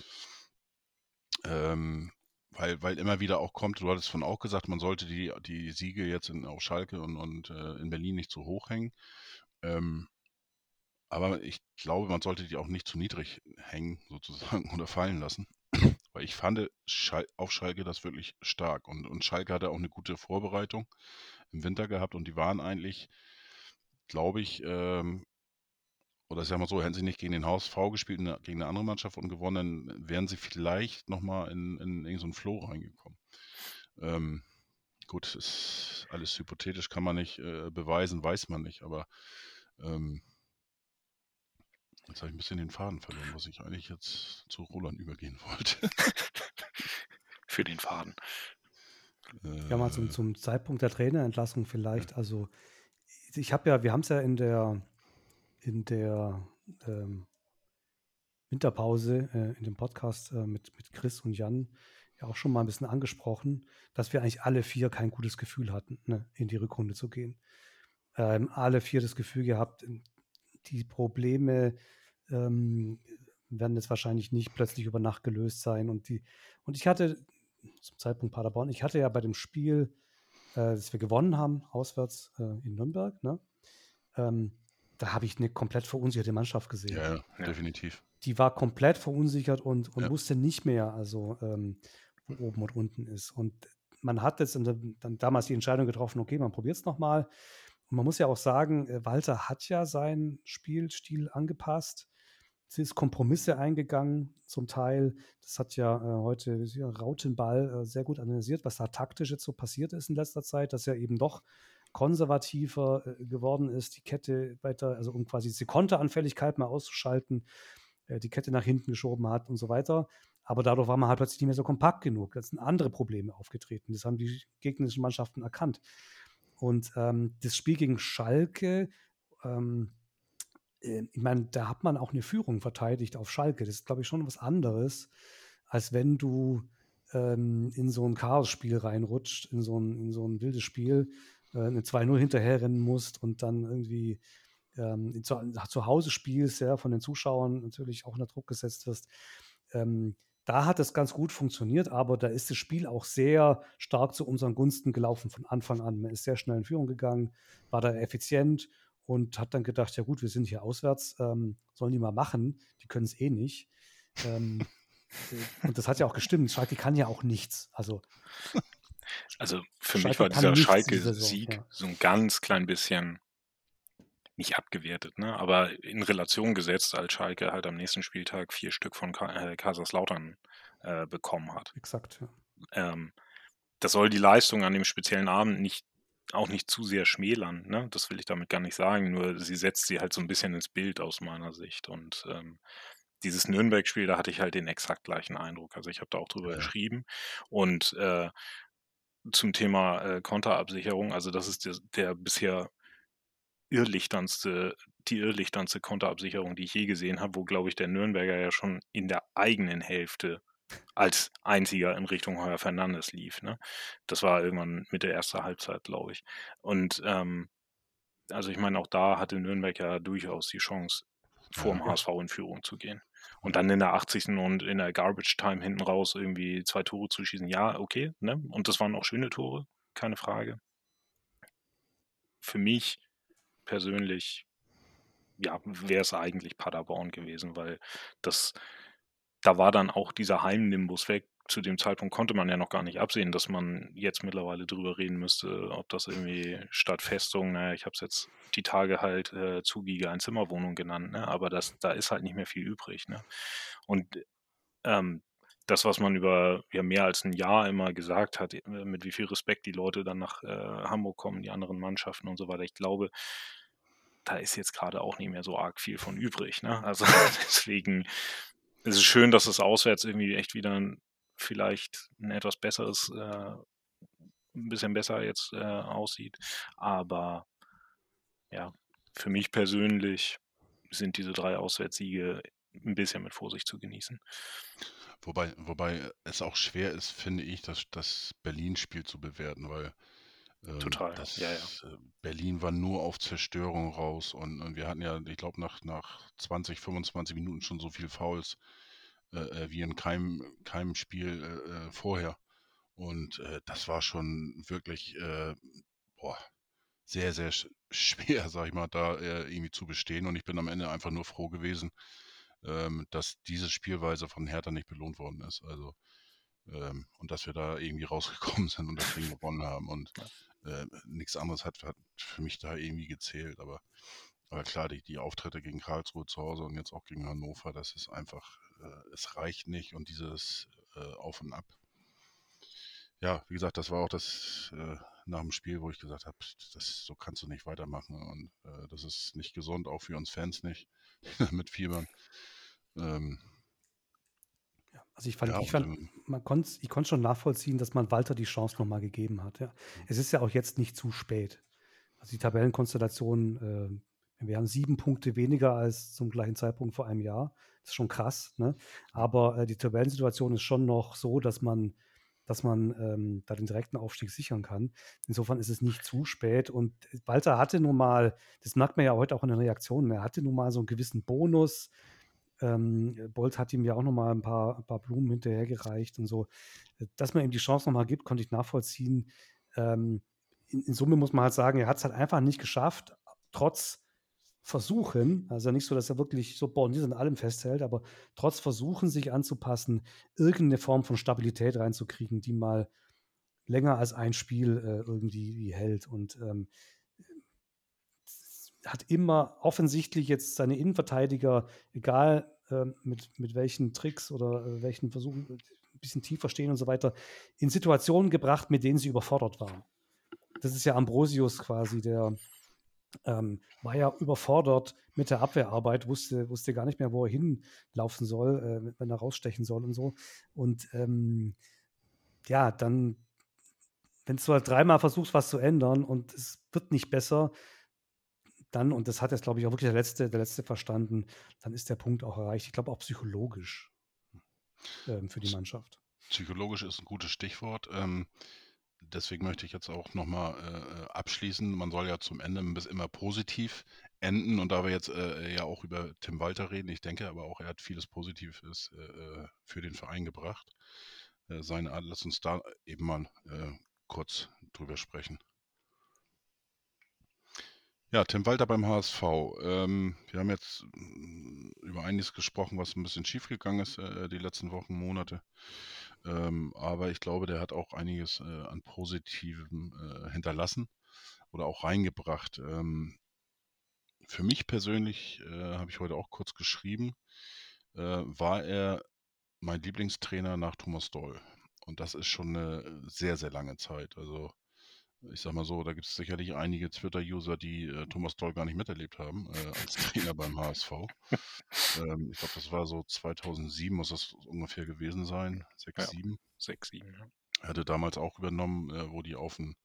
ähm, weil, weil immer wieder auch kommt, du hattest von auch gesagt, man sollte die, die Siege jetzt in, auf Schalke und, und äh, in Berlin nicht zu hoch hängen. Ähm, aber ich glaube, man sollte die auch nicht zu niedrig hängen, sozusagen, oder fallen lassen. Weil ich fand Schal auf Schalke das wirklich stark. Und, und Schalke hatte auch eine gute Vorbereitung im Winter gehabt und die waren eigentlich glaube ich, ähm, oder sagen wir so, hätten sie nicht gegen den HSV gespielt, gegen eine andere Mannschaft und gewonnen, wären sie vielleicht nochmal in, in, in so Flow reingekommen. Ähm, gut, ist alles hypothetisch, kann man nicht äh, beweisen, weiß man nicht, aber ähm, jetzt habe ich ein bisschen den Faden verloren, was ich eigentlich jetzt zu Roland übergehen wollte. (laughs) Für den Faden. Ja, mal zum, äh. zum Zeitpunkt der Trainerentlassung vielleicht. Also ich habe ja, wir haben es ja in der, in der ähm, Winterpause, äh, in dem Podcast äh, mit, mit Chris und Jan ja auch schon mal ein bisschen angesprochen, dass wir eigentlich alle vier kein gutes Gefühl hatten, ne, in die Rückrunde zu gehen. Ähm, alle vier das Gefühl gehabt, die Probleme ähm, werden jetzt wahrscheinlich nicht plötzlich über Nacht gelöst sein. Und, die, und ich hatte zum Zeitpunkt Paderborn, ich hatte ja bei dem Spiel äh, das wir gewonnen haben, auswärts äh, in Nürnberg, ne? ähm, da habe ich eine komplett verunsicherte Mannschaft gesehen. Ja, ja, definitiv. Die war komplett verunsichert und, und ja. wusste nicht mehr, also ähm, wo oben und unten ist. Und man hat jetzt dann damals die Entscheidung getroffen, okay, man probiert es nochmal. Und man muss ja auch sagen, äh, Walter hat ja seinen Spielstil angepasst. Sie ist Kompromisse eingegangen, zum Teil. Das hat ja äh, heute Rautenball äh, sehr gut analysiert, was da taktisch jetzt so passiert ist in letzter Zeit, dass er eben doch konservativer äh, geworden ist, die Kette weiter, also um quasi diese Konteranfälligkeit mal auszuschalten, äh, die Kette nach hinten geschoben hat und so weiter. Aber dadurch war man halt plötzlich nicht mehr so kompakt genug. Da sind andere Probleme aufgetreten. Das haben die gegnerischen Mannschaften erkannt. Und ähm, das Spiel gegen Schalke, ähm, äh, ich meine, da hat man auch eine Führung verteidigt auf Schalke. Das ist, glaube ich, schon was anderes, als wenn du ähm, in so ein Chaos-Spiel reinrutscht, in so ein, in so ein wildes Spiel, äh, eine 2-0 hinterherrennen musst und dann irgendwie ähm, zu, zu Hause spielst, ja, von den Zuschauern natürlich auch unter Druck gesetzt wirst. Ähm, da hat es ganz gut funktioniert, aber da ist das Spiel auch sehr stark zu unseren Gunsten gelaufen von Anfang an. Man ist sehr schnell in Führung gegangen, war da effizient und hat dann gedacht, ja gut, wir sind hier auswärts, ähm, sollen die mal machen, die können es eh nicht. Ähm, äh, und das hat ja auch gestimmt. Schalke kann ja auch nichts. Also, (laughs) also für Schalke mich war dieser Schalke-Sieg ja. so ein ganz klein bisschen nicht abgewertet, ne? aber in Relation gesetzt, als Schalke halt am nächsten Spieltag vier Stück von Ka äh, Kaiserslautern äh, bekommen hat. Exakt. Ja. Ähm, das soll die Leistung an dem speziellen Abend nicht auch nicht zu sehr schmälern, ne? Das will ich damit gar nicht sagen, nur sie setzt sie halt so ein bisschen ins Bild aus meiner Sicht. Und ähm, dieses Nürnberg-Spiel, da hatte ich halt den exakt gleichen Eindruck. Also ich habe da auch drüber ja. geschrieben. Und äh, zum Thema äh, Konterabsicherung, also das ist der, der bisher irrlichternste, die irrlichternste Konterabsicherung, die ich je gesehen habe, wo, glaube ich, der Nürnberger ja schon in der eigenen Hälfte als einziger in Richtung Heuer Fernandes lief. Ne? Das war irgendwann mit der ersten Halbzeit, glaube ich. Und ähm, also ich meine, auch da hatte Nürnberg ja durchaus die Chance, vor dem ja. HSV in Führung zu gehen. Und dann in der 80. und in der Garbage Time hinten raus irgendwie zwei Tore zu schießen, ja, okay. Ne? Und das waren auch schöne Tore, keine Frage. Für mich persönlich, ja, wäre es eigentlich Paderborn gewesen, weil das, da war dann auch dieser Heimnimbus weg. Zu dem Zeitpunkt konnte man ja noch gar nicht absehen, dass man jetzt mittlerweile drüber reden müsste, ob das irgendwie statt Festung, naja, ich habe es jetzt die Tage halt äh, zugige Einzimmerwohnung genannt, ne? aber das, da ist halt nicht mehr viel übrig. Ne? Und ähm, das, was man über ja, mehr als ein Jahr immer gesagt hat, äh, mit wie viel Respekt die Leute dann nach äh, Hamburg kommen, die anderen Mannschaften und so weiter. Ich glaube, da ist jetzt gerade auch nicht mehr so arg viel von übrig. Ne? Also (laughs) deswegen ist es schön, dass es auswärts irgendwie echt wieder ein, vielleicht ein etwas besseres, äh, ein bisschen besser jetzt äh, aussieht. Aber ja, für mich persönlich sind diese drei Auswärtssiege ein bisschen mit Vorsicht zu genießen. Wobei, wobei es auch schwer ist, finde ich, das, das Berlin-Spiel zu bewerten, weil Total, das, ja, ja. Äh, Berlin war nur auf Zerstörung raus und, und wir hatten ja, ich glaube, nach, nach 20, 25 Minuten schon so viel Fouls äh, äh, wie in keinem, keinem Spiel äh, äh vorher. Und äh, das war schon wirklich boah, sehr, sehr (laughs) schwer, sag ich mal, da irgendwie zu bestehen. Und ich bin am Ende einfach nur froh gewesen, ähm, dass diese Spielweise von Hertha nicht belohnt worden ist. Also ähm, und dass wir da irgendwie rausgekommen sind und das Ding gewonnen haben. Und äh, nichts anderes hat, hat, für mich da irgendwie gezählt. Aber, aber klar, die, die Auftritte gegen Karlsruhe zu Hause und jetzt auch gegen Hannover, das ist einfach, äh, es reicht nicht und dieses äh, Auf und Ab. Ja, wie gesagt, das war auch das äh, nach dem Spiel, wo ich gesagt habe, das so kannst du nicht weitermachen und äh, das ist nicht gesund, auch für uns Fans nicht, (laughs) mit Fiebern. Ähm, also ich fand, ja, ich fand, man konnte, ich konnte schon nachvollziehen, dass man Walter die Chance nochmal gegeben hat. Ja. Mhm. Es ist ja auch jetzt nicht zu spät. Also die Tabellenkonstellation, äh, wir haben sieben Punkte weniger als zum gleichen Zeitpunkt vor einem Jahr. Das ist schon krass, ne? Aber äh, die Tabellensituation ist schon noch so, dass man, dass man ähm, da den direkten Aufstieg sichern kann. Insofern ist es nicht zu spät. Und Walter hatte nun mal, das merkt man ja heute auch in den Reaktionen, er hatte nun mal so einen gewissen Bonus ähm, Bolt hat ihm ja auch nochmal ein paar, ein paar Blumen hinterhergereicht und so. Äh, dass man ihm die Chance nochmal gibt, konnte ich nachvollziehen. Ähm, in, in, Summe muss man halt sagen, er hat es halt einfach nicht geschafft, trotz Versuchen, also nicht so, dass er wirklich so borniert an allem festhält, aber trotz Versuchen, sich anzupassen, irgendeine Form von Stabilität reinzukriegen, die mal länger als ein Spiel äh, irgendwie hält. Und ähm, hat immer offensichtlich jetzt seine Innenverteidiger, egal äh, mit, mit welchen Tricks oder äh, welchen Versuchen, ein bisschen tiefer stehen und so weiter, in Situationen gebracht, mit denen sie überfordert waren. Das ist ja Ambrosius quasi, der ähm, war ja überfordert mit der Abwehrarbeit, wusste, wusste gar nicht mehr, wo er hinlaufen soll, äh, wenn er rausstechen soll und so. Und ähm, ja, dann, wenn du halt dreimal versuchst, was zu ändern und es wird nicht besser, dann, und das hat jetzt, glaube ich, auch wirklich der Letzte, der Letzte verstanden, dann ist der Punkt auch erreicht. Ich glaube auch psychologisch ähm, für die Mannschaft. Psychologisch ist ein gutes Stichwort. Ähm, deswegen möchte ich jetzt auch nochmal äh, abschließen. Man soll ja zum Ende bis immer positiv enden. Und da wir jetzt äh, ja auch über Tim Walter reden, ich denke aber auch, er hat vieles Positives äh, äh für den Verein gebracht. Äh, seine Art, lass uns da eben mal äh, kurz drüber sprechen. Ja, Tim Walter beim HSV. Ähm, wir haben jetzt mm, über einiges gesprochen, was ein bisschen schiefgegangen ist äh, die letzten Wochen, Monate. Ähm, aber ich glaube, der hat auch einiges äh, an Positivem äh, hinterlassen oder auch reingebracht. Ähm, für mich persönlich, äh, habe ich heute auch kurz geschrieben, äh, war er mein Lieblingstrainer nach Thomas Doll. Und das ist schon eine sehr, sehr lange Zeit. Also ich sag mal so, da gibt es sicherlich einige Twitter-User, die äh, Thomas Doll gar nicht miterlebt haben äh, als Trainer (laughs) beim HSV. ähm, ich glaube, das war so 2007 muss das ungefähr gewesen sein, 6, ja, 7. 6, 7, ja. Er hatte damals auch übernommen, äh, wo die auf dem,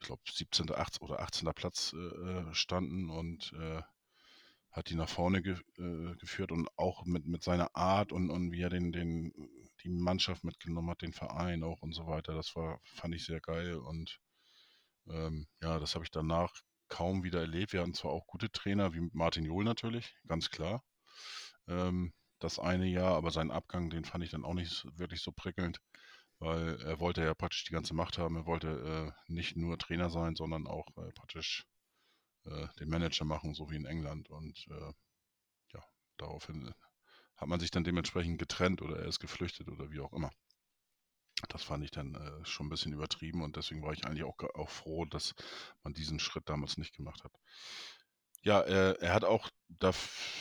ich glaube, 17. 18. oder 18. Platz äh, äh, standen und äh, hat die nach vorne ge geführt und auch mit, mit seiner Art und, und wie er den, den, die Mannschaft mitgenommen hat, den Verein auch und so weiter. Das war, fand ich sehr geil und ähm, ja, das habe ich danach kaum wieder erlebt. Wir hatten zwar auch gute Trainer, wie Martin Johl natürlich, ganz klar. Ähm, das eine Jahr, aber seinen Abgang, den fand ich dann auch nicht wirklich so prickelnd, weil er wollte ja praktisch die ganze Macht haben. Er wollte äh, nicht nur Trainer sein, sondern auch äh, praktisch äh, den Manager machen, so wie in England. Und äh, ja, daraufhin hat man sich dann dementsprechend getrennt oder er ist geflüchtet oder wie auch immer. Das fand ich dann äh, schon ein bisschen übertrieben und deswegen war ich eigentlich auch, auch froh, dass man diesen Schritt damals nicht gemacht hat. Ja, äh, er hat auch, da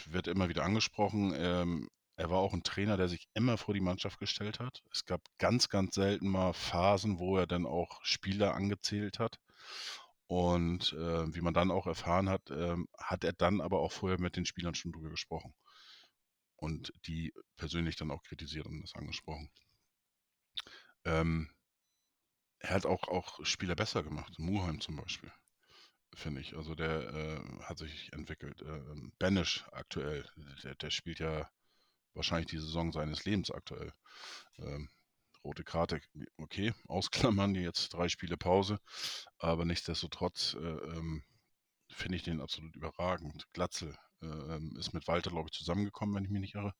wird immer wieder angesprochen, ähm, er war auch ein Trainer, der sich immer vor die Mannschaft gestellt hat. Es gab ganz, ganz selten mal Phasen, wo er dann auch Spieler angezählt hat. Und äh, wie man dann auch erfahren hat, äh, hat er dann aber auch vorher mit den Spielern schon drüber gesprochen. Und die persönlich dann auch kritisiert und das angesprochen. Ähm, er hat auch, auch Spieler besser gemacht. Muheim zum Beispiel, finde ich. Also der äh, hat sich entwickelt. Äh, Banish aktuell, der, der, spielt ja wahrscheinlich die Saison seines Lebens aktuell. Ähm, rote Karte, okay, (laughs) ausklammern, jetzt drei Spiele Pause. Aber nichtsdestotrotz äh, ähm, finde ich den absolut überragend. Glatzel äh, ähm, ist mit Walter, glaube ich, zusammengekommen, wenn ich mich nicht irre.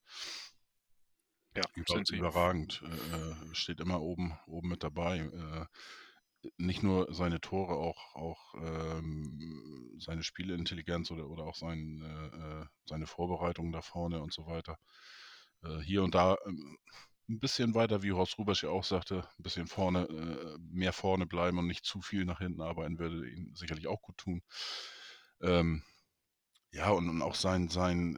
Ja, Über. Überragend. Äh, äh, steht immer oben, oben mit dabei. Äh, nicht nur seine Tore, auch, auch ähm, seine Spielintelligenz oder, oder auch sein, äh, äh seine Vorbereitung da vorne und so weiter. Äh, hier und da ähm, ein bisschen weiter, wie Horst Rubesch ja auch sagte, ein bisschen vorne, äh, mehr vorne bleiben und nicht zu viel nach hinten arbeiten, würde ihm sicherlich auch gut tun. Ähm, ja, und, und, auch sein, sein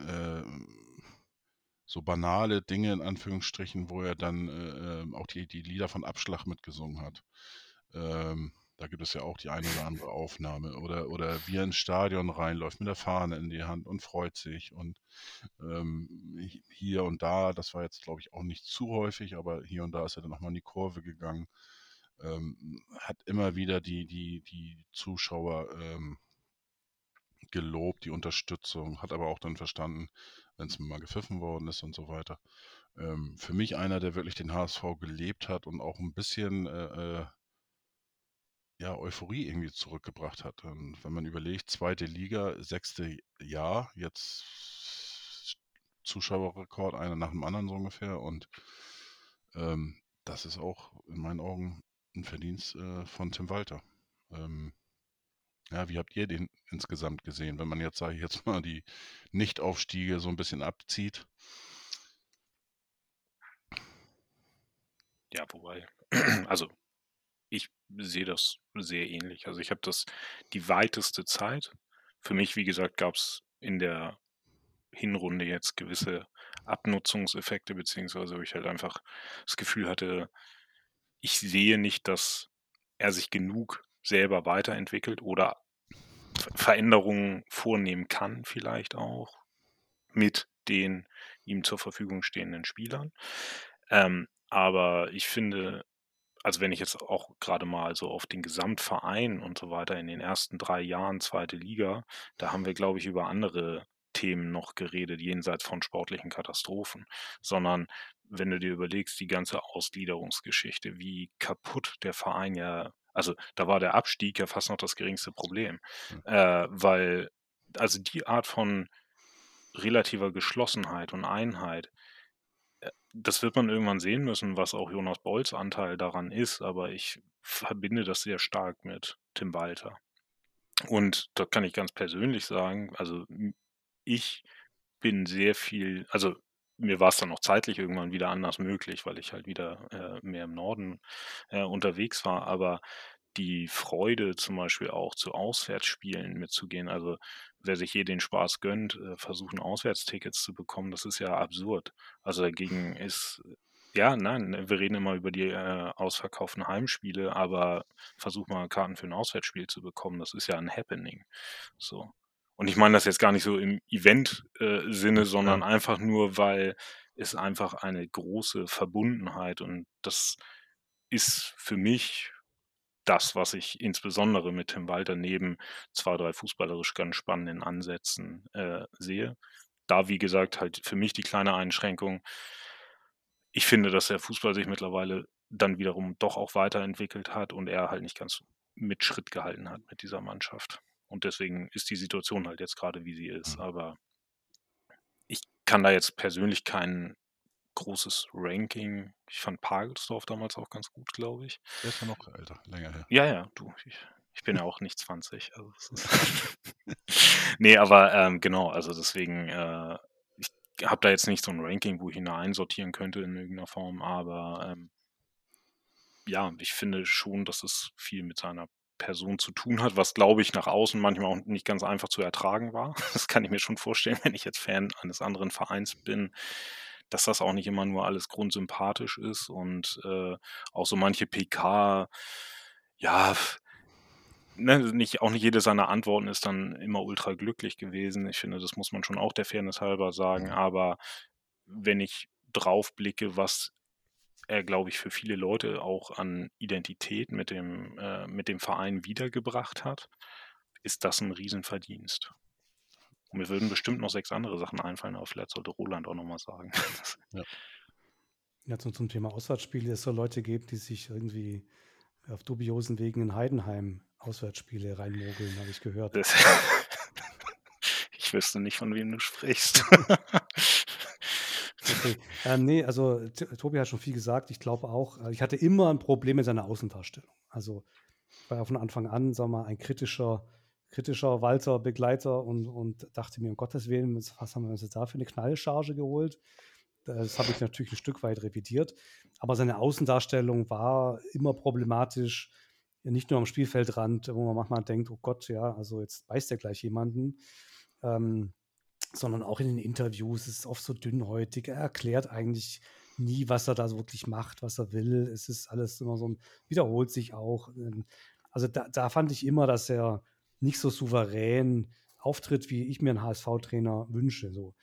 so banale Dinge in Anführungsstrichen, wo er dann äh, ähm, auch die, die Lieder von Abschlag mitgesungen hat. Ähm, da gibt es ja auch die eine oder andere Aufnahme. Oder, oder wie er ins Stadion reinläuft mit der Fahne in die Hand und freut sich. Und ähm, hier und da, das war jetzt, glaube ich, auch nicht zu häufig, aber hier und da ist er dann nochmal in die Kurve gegangen. Ähm, hat immer wieder die, die, die Zuschauer ähm, gelobt, die Unterstützung, hat aber auch dann verstanden, wenn es mal gepfiffen worden ist und so weiter. Ähm, für mich einer, der wirklich den HSV gelebt hat und auch ein bisschen äh, äh, ja, Euphorie irgendwie zurückgebracht hat. Und wenn man überlegt, zweite Liga, sechste Jahr, jetzt Zuschauerrekord, einer nach dem anderen so ungefähr. Und ähm, das ist auch in meinen Augen ein Verdienst äh, von Tim Walter. Ähm, ja, wie habt ihr den insgesamt gesehen, wenn man jetzt, sage ich jetzt mal, die Nichtaufstiege so ein bisschen abzieht? Ja, wobei, (clears throat) also ich sehe das sehr ähnlich. Also ich habe das die weiteste Zeit für mich, wie gesagt, gab es in der Hinrunde jetzt gewisse Abnutzungseffekte, beziehungsweise wo ich halt einfach das Gefühl hatte, ich sehe nicht, dass er sich genug selber weiterentwickelt oder Veränderungen vornehmen kann, vielleicht auch mit den ihm zur Verfügung stehenden Spielern. Ähm, aber ich finde, also wenn ich jetzt auch gerade mal so auf den Gesamtverein und so weiter in den ersten drei Jahren zweite Liga, da haben wir, glaube ich, über andere Themen noch geredet, jenseits von sportlichen Katastrophen, sondern wenn du dir überlegst, die ganze Ausgliederungsgeschichte, wie kaputt der Verein ja, also da war der Abstieg ja fast noch das geringste Problem, mhm. äh, weil also die Art von relativer Geschlossenheit und Einheit, äh, das wird man irgendwann sehen müssen, was auch Jonas Bolls Anteil daran ist, aber ich verbinde das sehr stark mit Tim Walter. Und da kann ich ganz persönlich sagen, also ich bin sehr viel, also mir war es dann auch zeitlich irgendwann wieder anders möglich, weil ich halt wieder äh, mehr im Norden äh, unterwegs war. Aber die Freude zum Beispiel auch zu Auswärtsspielen mitzugehen, also wer sich hier den Spaß gönnt, äh, versuchen Auswärtstickets zu bekommen, das ist ja absurd. Also dagegen ist, ja, nein, wir reden immer über die äh, ausverkauften Heimspiele, aber versuch mal Karten für ein Auswärtsspiel zu bekommen, das ist ja ein Happening. So. Und ich meine das jetzt gar nicht so im Event-Sinne, äh, sondern ja. einfach nur, weil es einfach eine große Verbundenheit und das ist für mich das, was ich insbesondere mit Tim Walter neben zwei, drei fußballerisch ganz spannenden Ansätzen äh, sehe. Da, wie gesagt, halt für mich die kleine Einschränkung. Ich finde, dass der Fußball sich mittlerweile dann wiederum doch auch weiterentwickelt hat und er halt nicht ganz mit Schritt gehalten hat mit dieser Mannschaft. Und deswegen ist die Situation halt jetzt gerade, wie sie ist. Mhm. Aber ich kann da jetzt persönlich kein großes Ranking. Ich fand Pagelsdorf damals auch ganz gut, glaube ich. Der ist ja noch älter, länger her. Ja, ja, du. Ich, ich bin ja (laughs) auch nicht 20. Also (laughs) nee, aber ähm, genau, also deswegen, äh, ich habe da jetzt nicht so ein Ranking, wo ich ihn da einsortieren könnte in irgendeiner Form, aber ähm, ja, ich finde schon, dass es viel mit seiner Person zu tun hat, was, glaube ich, nach außen manchmal auch nicht ganz einfach zu ertragen war. (laughs) Das kann ich mir schon vorstellen, wenn ich jetzt Fan eines anderen Vereins bin, dass das auch nicht immer nur alles grundsympathisch ist und äh, auch so manche PK, ja, ne, nicht, auch nicht jede seiner Antworten ist dann immer ultra glücklich gewesen. Ich finde, das muss man schon auch der Fairness halber sagen, aber wenn ich drauf blicke, was er, glaube ich, für viele Leute auch an Identität mit dem, äh, mit dem Verein wiedergebracht hat, ist das ein Riesenverdienst. Und mir würden bestimmt noch sechs andere Sachen einfallen, aber vielleicht sollte Roland auch nochmal sagen. ja. (laughs) Ja, zum, zum Thema Auswärtsspiele, es soll Leute geben, die sich irgendwie auf dubiosen Wegen in Heidenheim Auswärtsspiele reinmogeln, habe ich gehört. Das, (laughs) ich wüsste nicht, von wem du sprichst. (laughs) Okay. Ähm, nee, also Tobi hat schon viel gesagt. Ich glaube auch, äh, ich hatte immer ein Problem mit seiner Außendarstellung. Also war von Anfang an, sag mal, ein kritischer, kritischer Walter, Begleiter und, und dachte mir, um Gottes Willen, was haben wir uns jetzt da für eine Knallcharge geholt? Das habe ich natürlich ein Stück weit revidiert. Aber seine Außendarstellung war immer problematisch, nicht nur am Spielfeldrand, wo man manchmal denkt, oh Gott, ja, also jetzt beißt er gleich jemanden. Ähm, sondern auch in den Interviews ist es oft so dünnhäutig. Er erklärt eigentlich nie, was er da so wirklich macht, was er will. Es ist alles immer so wiederholt sich auch. Ähm, also da, da fand ich immer, dass er nicht so souverän auftritt, wie ich mir einen HSV-Trainer wünsche. So.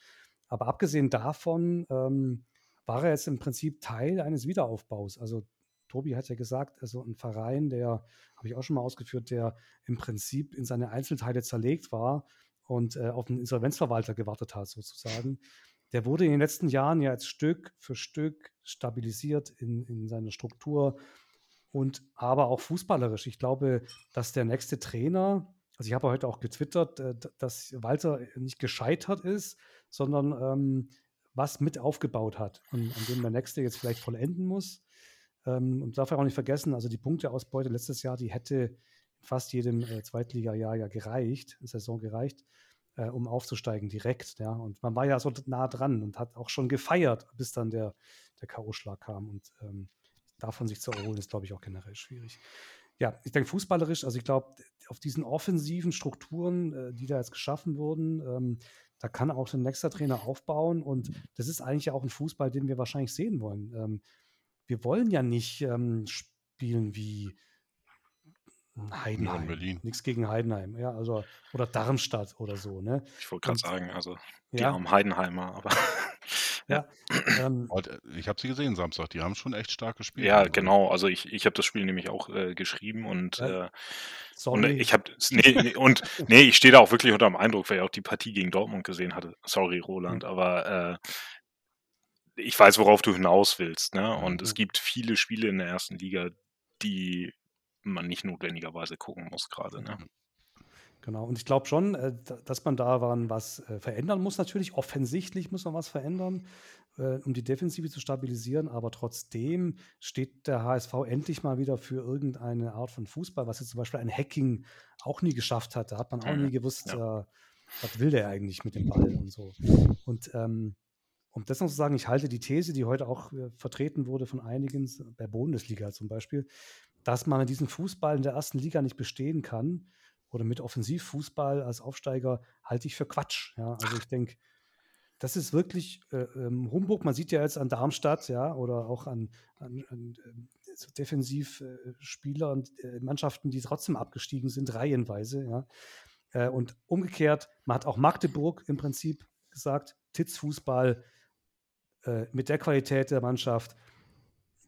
Aber abgesehen davon ähm, war er jetzt im Prinzip Teil eines Wiederaufbaus. Also Tobi hat ja gesagt, also ein Verein, der, habe ich auch schon mal ausgeführt, der im Prinzip in seine Einzelteile zerlegt war und äh, auf den Insolvenzverwalter gewartet hat, sozusagen. Der wurde in den letzten Jahren ja jetzt Stück für Stück stabilisiert in, in seiner Struktur und aber auch fußballerisch. Ich glaube, dass der nächste Trainer, also ich habe heute auch getwittert, äh, dass Walter nicht gescheitert ist, sondern ähm, was mit aufgebaut hat und an dem der nächste jetzt vielleicht vollenden muss. Ähm, und darf auch nicht vergessen, also die Punkteausbeute letztes Jahr, die hätte fast jedem äh, Zweitliga-Jahr ja gereicht, Saison gereicht, äh, um aufzusteigen direkt. Ja. Und man war ja so nah dran und hat auch schon gefeiert, bis dann der, der K.O.-Schlag kam. Und ähm, davon sich zu erholen, ist, glaube ich, auch generell schwierig. ja, ich denke fußballerisch, also ich glaube, auf diesen offensiven Strukturen, äh, die da jetzt geschaffen wurden, ähm, da kann auch ein nächster Trainer aufbauen und das ist eigentlich auch ein Fußball, den wir wahrscheinlich sehen wollen. Ähm, wir wollen ja nicht ähm, spielen wie Heidenheim. Berlin. Nichts gegen Heidenheim, ja, also oder Darmstadt oder so, ne? Ich wollte gerade sagen, also die ja. haben Heidenheimer, aber (laughs) ja. Ähm, ich habe sie gesehen Samstag, die haben schon echt stark gespielt. Ja, also. genau. Also ich, ich habe das Spiel nämlich auch äh, geschrieben und, ja. äh, und ich habe nee, nee, und (laughs) nee, ich stehe da auch wirklich unter dem Eindruck, weil ich auch die Partie gegen Dortmund gesehen hatte. Sorry, Roland, mhm. aber äh, ich weiß, worauf du hinaus willst. Ne? Und mhm. es gibt viele Spiele in der ersten Liga, die man nicht notwendigerweise gucken muss gerade. Ne? Genau, und ich glaube schon, äh, dass man daran was äh, verändern muss. Natürlich, offensichtlich muss man was verändern, äh, um die Defensive zu stabilisieren, aber trotzdem steht der HSV endlich mal wieder für irgendeine Art von Fußball, was jetzt zum Beispiel ein Hacking auch nie geschafft hat. Da hat man auch nie mhm, gewusst, ja. was will der eigentlich mit dem Ball und so. Und ähm, um das noch zu sagen, ich halte die These, die heute auch vertreten wurde von einigen, der Bundesliga zum Beispiel, dass man in diesem Fußball in der ersten Liga nicht bestehen kann oder mit Offensivfußball als Aufsteiger, halte ich für Quatsch. Ja, also ich denke, das ist wirklich äh, ähm, Humbug. Man sieht ja jetzt an Darmstadt, ja, oder auch an, an, an äh, so Defensivspieler äh, äh, Mannschaften, die trotzdem abgestiegen sind, reihenweise, ja. Äh, und umgekehrt, man hat auch Magdeburg im Prinzip gesagt, Titzfußball äh, mit der Qualität der Mannschaft,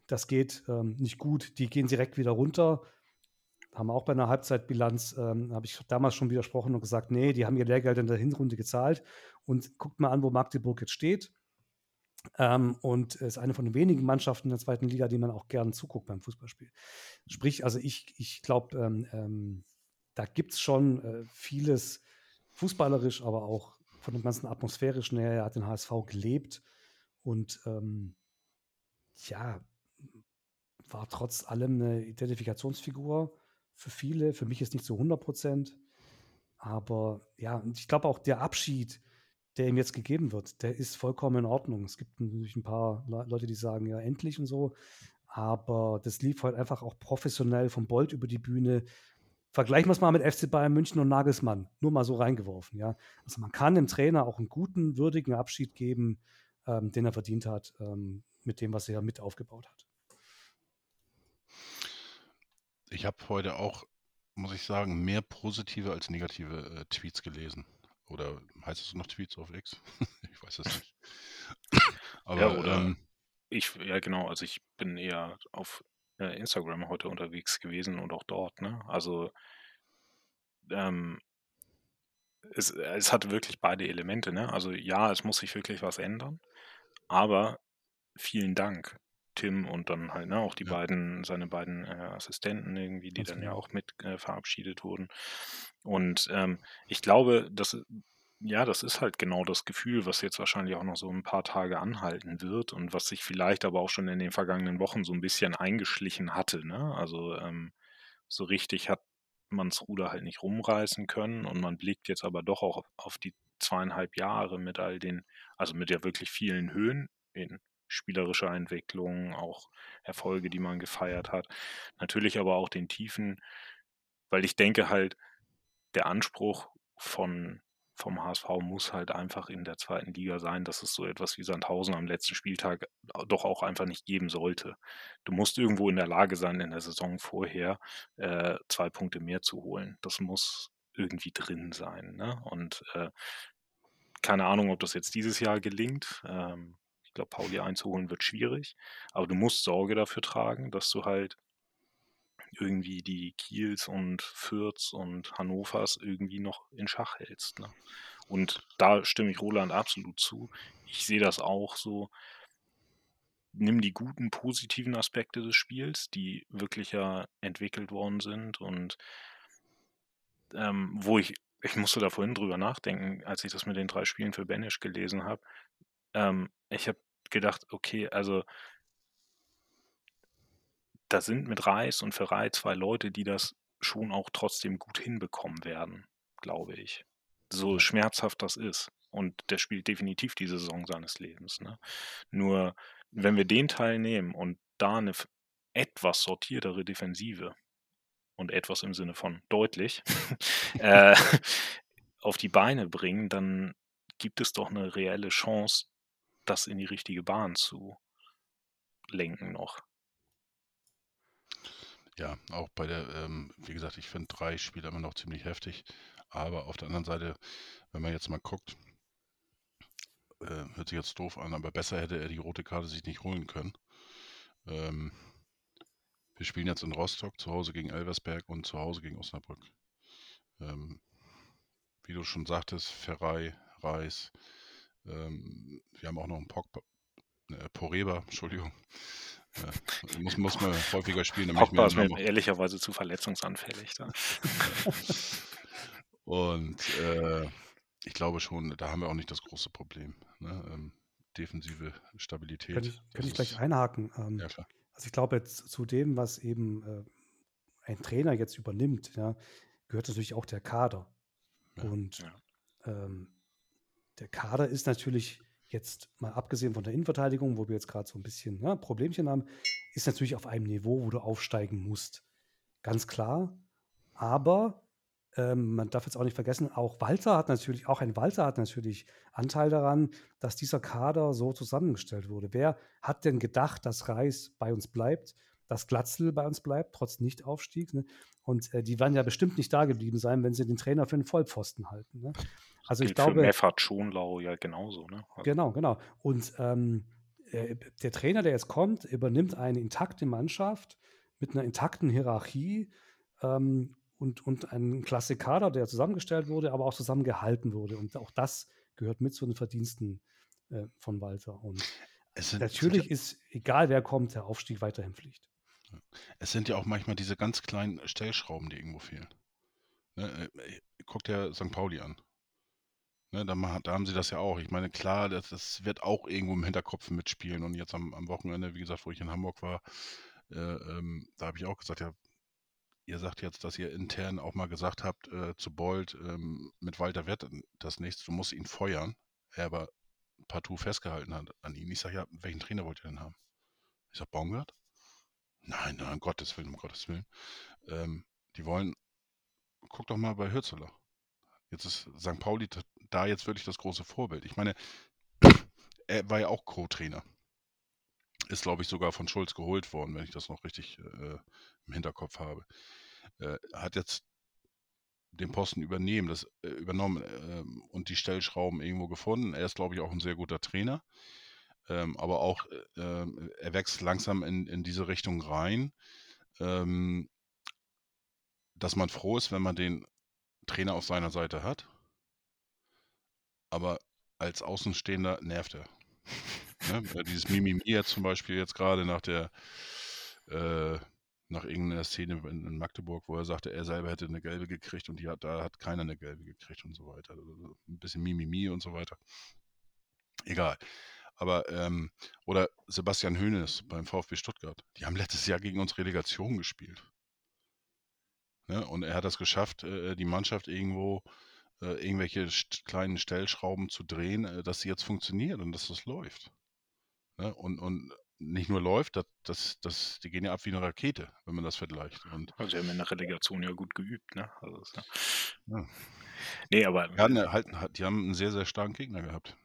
das geht ähm, nicht gut. Die gehen direkt wieder runter. Haben auch bei einer Halbzeitbilanz, ähm, habe ich damals schon widersprochen und gesagt, nee, die haben ihr Lehrgeld in der Hinrunde gezahlt. Und guckt mal an, wo Magdeburg jetzt steht. Ähm, und ist eine von den wenigen Mannschaften in der zweiten Liga, die man auch gerne zuguckt beim Fußballspiel. Sprich, also ich, ich glaube, ähm, ähm, da gibt es schon äh, vieles fußballerisch, aber auch von dem ganzen atmosphärischen her. Er hat den HSV gelebt und ähm, ja, war trotz allem eine Identifikationsfigur für viele. Für mich ist nicht zu 100 Prozent. Aber ja, und ich glaube auch der Abschied, der ihm jetzt gegeben wird, der ist vollkommen in Ordnung. Es gibt natürlich ein paar Leute, die sagen, ja, endlich und so. Aber das lief halt einfach auch professionell vom Bolt über die Bühne. Vergleichen wir es mal mit FC Bayern München und Nagelsmann. Nur mal so reingeworfen, ja. Also man kann dem Trainer auch einen guten, würdigen Abschied geben, ähm, den er verdient hat, ähm, mit dem, was er mit aufgebaut hat. Ich habe heute auch, muss ich sagen, mehr positive als negative äh, Tweets gelesen. Oder heißt es noch Tweets auf X? (laughs) ich weiß es nicht. (laughs) Aber ja, oder ähm, ich, ja genau, also ich bin eher auf äh, Instagram heute unterwegs gewesen und auch dort, ne? Also ähm, es, es hat wirklich beide Elemente, ne? Also ja, es muss sich wirklich was ändern, aber vielen Dank Tim und dann halt ne, auch die ja. beiden, seine beiden äh, Assistenten irgendwie, die Ganz dann ja auch mit äh, verabschiedet wurden. Und ähm, ich glaube, dass ja, das ist halt genau das Gefühl, was jetzt wahrscheinlich auch noch so ein paar Tage anhalten wird und was sich vielleicht aber auch schon in den vergangenen Wochen so ein bisschen eingeschlichen hatte. Ne? Also ähm, so richtig hat man das Ruder halt nicht rumreißen können und man blickt jetzt aber doch auch auf, auf die zweieinhalb Jahre mit all den, also mit ja wirklich vielen Höhen in spielerischer Entwicklung, auch Erfolge, die man gefeiert hat. Natürlich aber auch den Tiefen, weil ich denke halt, der Anspruch von, vom HSV muss halt einfach in der zweiten Liga sein, dass es so etwas wie Sandhausen am letzten Spieltag doch auch einfach nicht geben sollte. Du musst irgendwo in der Lage sein, in der Saison vorher äh, zwei Punkte mehr zu holen. Das muss irgendwie drin sein. Ne? Und äh, keine Ahnung, ob das jetzt dieses Jahr gelingt. Ähm, ich glaube, Pauli einzuholen wird schwierig. Aber du musst Sorge dafür tragen, dass du halt irgendwie die Kiels und Fürths und Hannovers irgendwie noch in Schach hältst. Ne? Und da stimme ich Roland absolut zu. Ich sehe das auch so. Nimm die guten, positiven Aspekte des Spiels, die wirklich ja entwickelt worden sind und ähm, wo ich, ich musste da vorhin drüber nachdenken, als ich das mit den drei Spielen für Banish gelesen habe. Ähm, ich habe gedacht, okay, also da sind mit Reis und Ferrei zwei Leute, die das schon auch trotzdem gut hinbekommen werden, glaube ich. So schmerzhaft das ist. Und der spielt definitiv die Saison seines Lebens. Ne? Nur, wenn wir den Teil nehmen und da eine etwas sortiertere Defensive und etwas im Sinne von deutlich, (laughs) äh, (laughs) auf die Beine bringen, dann gibt es doch eine reelle Chance, das in die richtige Bahn zu lenken noch. Ja, auch bei der, ähm, wie gesagt, ich finde drei Spieler immer noch ziemlich heftig. Aber auf der anderen Seite, wenn man jetzt mal guckt, äh, hört sich jetzt doof an, aber besser hätte er die rote Karte sich nicht holen können. Ähm, wir spielen jetzt in Rostock, zu Hause gegen Elversberg und zu Hause gegen Osnabrück. Ähm, wie du schon sagtest, Ferrei, Reis. Ähm, wir haben auch noch einen Pog, äh, Poreba, Entschuldigung. Äh, muss, muss man häufiger spielen. Pogba ist mir ehrlicherweise zu verletzungsanfällig. (laughs) und äh, ich glaube schon, da haben wir auch nicht das große Problem. Ne? Ähm, defensive Stabilität. Kann ich, kann ich gleich einhaken? Ähm, ja, klar. Also ich glaube jetzt zu dem, was eben äh, ein Trainer jetzt übernimmt, ja, gehört natürlich auch der Kader. Ja, und ja. Ähm, der Kader ist natürlich jetzt mal abgesehen von der Innenverteidigung, wo wir jetzt gerade so ein bisschen ja, Problemchen haben, ist natürlich auf einem Niveau, wo du aufsteigen musst. Ganz klar. Aber ähm, man darf jetzt auch nicht vergessen, auch Walter hat natürlich, auch ein Walter hat natürlich Anteil daran, dass dieser Kader so zusammengestellt wurde. Wer hat denn gedacht, dass Reis bei uns bleibt, dass Glatzel bei uns bleibt, trotz Nichtaufstieg? Ne? Und äh, die werden ja bestimmt nicht da geblieben sein, wenn sie den Trainer für einen Vollpfosten halten. Ne? Also ich glaube. Für Meffert Schonlau ja genauso, ne? Also. Genau, genau. Und ähm, äh, der Trainer, der jetzt kommt, übernimmt eine intakte Mannschaft mit einer intakten Hierarchie ähm, und, und einen klasse Kader, der zusammengestellt wurde, aber auch zusammengehalten wurde. Und auch das gehört mit zu den Verdiensten äh, von Walter. Und sind, natürlich ist, egal wer kommt, der Aufstieg weiterhin Pflicht. Es sind ja auch manchmal diese ganz kleinen Stellschrauben, die irgendwo fehlen. Ne, äh, guckt ja St. Pauli an. Ne, da, da, haben sie das ja auch. Ich meine, klar, das, das, wird auch irgendwo im Hinterkopf mitspielen. Und jetzt am, am Wochenende, wie gesagt, wo ich in Hamburg war, äh, ähm, da habe ich auch gesagt, ja, ihr sagt jetzt, dass ihr intern auch mal gesagt habt äh, zu Bold, ähm, mit Walter wird das nichts, du musst ihn feuern. Er aber partout festgehalten hat an ihn. Ich sage, ja, welchen Trainer wollt ihr denn haben? Ich sage, Baumgart? Nein, nein, um Gottes Willen, um Gottes Willen. Ähm, die wollen, guck doch mal bei Hürzeler. Jetzt ist St. Pauli da jetzt wirklich das große Vorbild. Ich meine, (clears throat) er war ja auch Co-Trainer. Ist, glaube ich, sogar von Schulz geholt worden, wenn ich das noch richtig äh, im Hinterkopf habe. Äh, hat jetzt den Posten übernehmen, das, äh, übernommen äh, und die Stellschrauben irgendwo gefunden. Er ist, glaube ich, auch ein sehr guter Trainer. Ähm, aber auch, äh, er wächst langsam in, in diese Richtung rein, ähm, dass man froh ist, wenn man den Trainer auf seiner Seite hat. Aber als Außenstehender nervt er. ne? Dieses Mimimi jetzt zum Beispiel jetzt gerade nach der äh, nach irgendeiner Szene in, Magdeburg, wo er sagte, er selber hätte eine gelbe gekriegt und hat, da hat keiner eine gelbe gekriegt und so weiter. Also ein bisschen Mimimi und so weiter. Egal. Aber, ähm, oder Sebastian Hoeneß beim VfB Stuttgart. Die haben letztes Jahr gegen uns Relegation gespielt. Ne? Und er hat es geschafft, äh, die Mannschaft irgendwo äh, irgendwelche st kleinen Stellschrauben zu drehen, äh, dass sie jetzt funktioniert und dass das läuft. Ne? Und, und nicht nur läuft, das, das, das, die gehen ja ab wie eine Rakete, wenn man das vergleicht. Und also sie haben in der Relegation ja gut geübt, ne? Also ist ja ja. Nee, aber. Die, hatten halt, die haben einen sehr, sehr starken Gegner gehabt.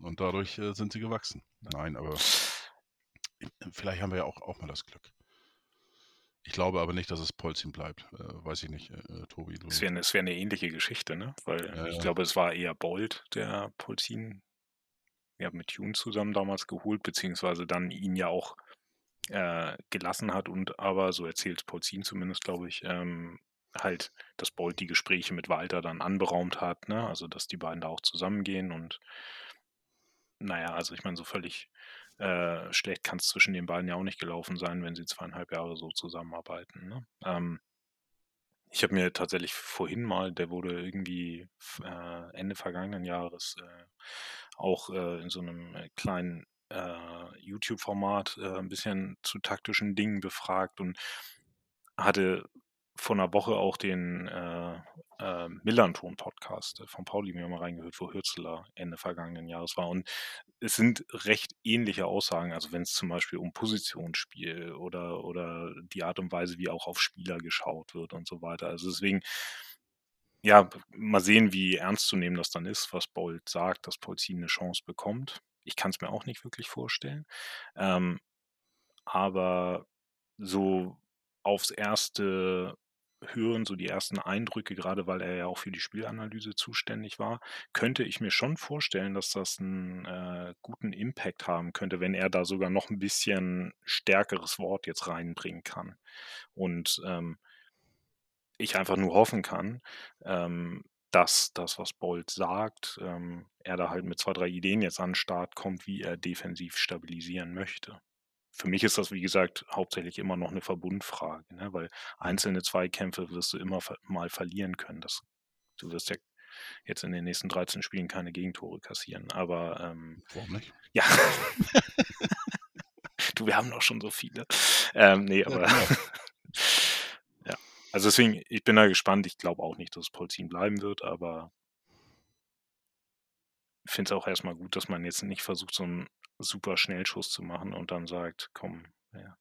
Äh, und dadurch äh, sind sie gewachsen. Nein, aber vielleicht haben wir ja auch, auch mal das Glück. Ich glaube aber nicht, dass es Polzin bleibt. Äh, weiß ich nicht, äh, Tobi. Es wäre wär eine ähnliche Geschichte, ne? Weil ja, ich ja. glaube, es war eher Bold, der Polzin ja, mit June zusammen damals geholt, beziehungsweise dann ihn ja auch äh, gelassen hat und aber, so erzählt Polzin zumindest, glaube ich, ähm, halt, dass Bolt die Gespräche mit Walter dann anberaumt hat, ne? Also dass die beiden da auch zusammengehen und naja, also ich meine, so völlig äh, schlecht kann es zwischen den beiden ja auch nicht gelaufen sein, wenn sie zweieinhalb Jahre so zusammenarbeiten. Ne? Ähm, ich habe mir tatsächlich vorhin mal, der wurde irgendwie äh, Ende vergangenen Jahres äh, auch äh, in so einem äh, kleinen äh, YouTube-Format ein bisschen zu taktischen Dingen befragt und hatte vor einer Woche auch den äh, äh, Millanton-Podcast von Pauli mir mal reingehört, wo Hürzler Ende vergangenen Jahres war. Und es sind recht ähnliche Aussagen, also wenn es zum Beispiel um Positionsspiel oder, oder die Art und Weise, wie auch auf Spieler geschaut wird und so weiter. Also deswegen, ja, mal sehen, wie ernst zu nehmen das dann ist, was Bolt sagt, dass Polzin eine Chance bekommt. Ich kann es mir auch nicht wirklich vorstellen. Ähm, aber so aufs erste Hören, so die ersten Eindrücke, gerade weil er ja auch für die Spielanalyse zuständig war, könnte ich mir schon vorstellen, dass das einen äh, guten Impact haben könnte, wenn er da sogar noch ein bisschen stärkeres Wort jetzt reinbringen kann. Und ähm, ich einfach nur hoffen kann, ähm, dass das, was Bolt sagt, ähm, er da halt mit zwei, drei Ideen jetzt an den Start kommt, wie er defensiv stabilisieren möchte. Für mich ist das, wie gesagt, hauptsächlich immer noch eine Verbundfrage, ne? weil einzelne Zweikämpfe wirst du immer mal verlieren können. Das, du wirst ja jetzt in den nächsten 13 Spielen keine Gegentore kassieren. Aber ähm, warum nicht? Ja. (laughs) du, wir haben doch schon so viele. Ähm, nee, aber ja, genau. (laughs) ja. Also deswegen, ich bin da gespannt. Ich glaube auch nicht, dass Polzin bleiben wird, aber finde es auch erstmal gut, dass man jetzt nicht versucht, so einen super Schnellschuss zu machen und dann sagt, komm, ja.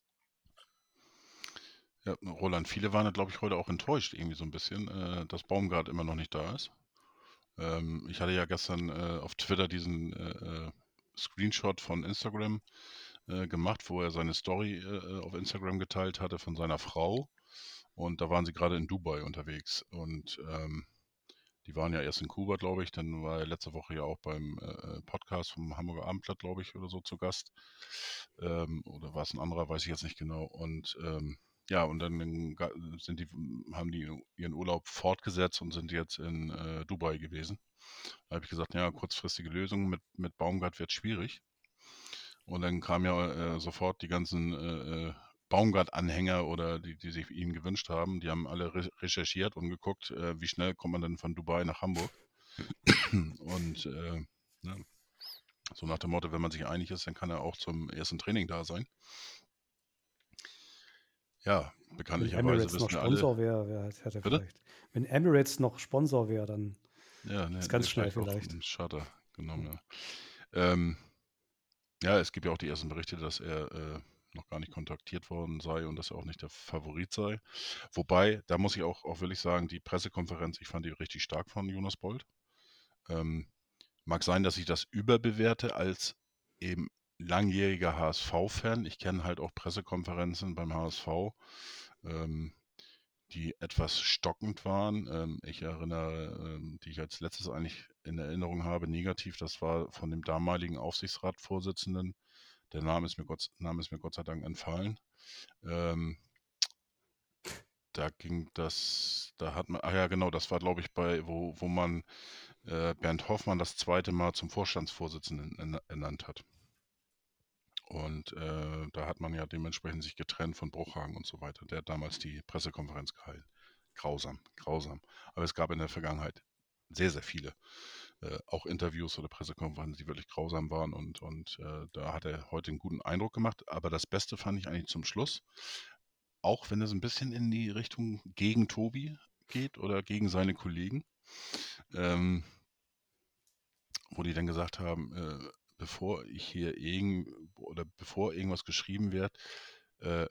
Ja, Roland, viele waren, glaube ich, heute auch enttäuscht, irgendwie so ein bisschen, äh, dass Baumgart immer noch nicht da ist. Ähm, ich hatte ja gestern äh, auf Twitter diesen äh, äh Screenshot von Instagram äh, gemacht, wo er seine Story äh, auf Instagram geteilt hatte von seiner Frau. Und da waren sie gerade in Dubai unterwegs. Und ähm, die waren ja erst in Kuba, glaube ich. Dann war er letzte Woche ja auch beim äh, Podcast vom Hamburger Abendblatt, glaube ich, oder so zu Gast. Ähm, oder war es ein anderer, weiß ich jetzt nicht genau. Und ähm, ja, und dann sind die, haben die ihren Urlaub fortgesetzt und sind jetzt in äh, Dubai gewesen. Da habe ich gesagt, ja, kurzfristige Lösung mit, mit Baumgart wird schwierig. Und dann kamen ja äh, sofort die ganzen äh, äh Baumgart-Anhänger oder die, die sich ihn gewünscht haben, die haben alle re recherchiert und geguckt, äh, wie schnell kommt man denn von Dubai nach Hamburg. (clears throat) und äh, ne, so nach dem Motto, wenn man sich einig ist, dann kann er auch zum ersten Training da sein. Ja, bekanntlicherweise wissen noch Sponsor alle. Wär, wär, hätte vielleicht. Wenn Emirates noch Sponsor wäre, dann ja, ne, ist ganz schnell vielleicht. Charter genommen. Ja. Ähm, ja, es gibt ja auch die ersten Berichte, dass er äh, noch gar nicht kontaktiert worden sei und dass er auch nicht der Favorit sei. Wobei, da muss ich auch, auch wirklich sagen, die Pressekonferenz, ich fand die richtig stark von Jonas Bold. Ähm, mag sein, dass ich das überbewerte als eben langjähriger HSV-Fan. Ich kenne halt auch Pressekonferenzen beim HSV, ähm, die etwas stockend waren. Ähm, ich erinnere, ähm, die ich als letztes eigentlich in Erinnerung habe, negativ, das war von dem damaligen Aufsichtsratsvorsitzenden der Name ist mir Gott, Name ist mir Gott sei Dank entfallen. Ähm, da ging das, da hat man, ach ja, genau, das war, glaube ich, bei, wo, wo man äh, Bernd Hoffmann das zweite Mal zum Vorstandsvorsitzenden ernannt hat. Und äh, da hat man ja dementsprechend sich getrennt von Bruchhagen und so weiter. Der hat damals die Pressekonferenz gehalten. Grausam, grausam. Aber es gab in der Vergangenheit sehr, sehr viele äh, auch Interviews oder Pressekonferenzen, die wirklich grausam waren und, und äh, da hat er heute einen guten Eindruck gemacht. Aber das Beste fand ich eigentlich zum Schluss, auch wenn es ein bisschen in die Richtung gegen Tobi geht oder gegen seine Kollegen, ähm, wo die dann gesagt haben, äh, bevor ich hier irgend oder bevor irgendwas geschrieben wird, äh,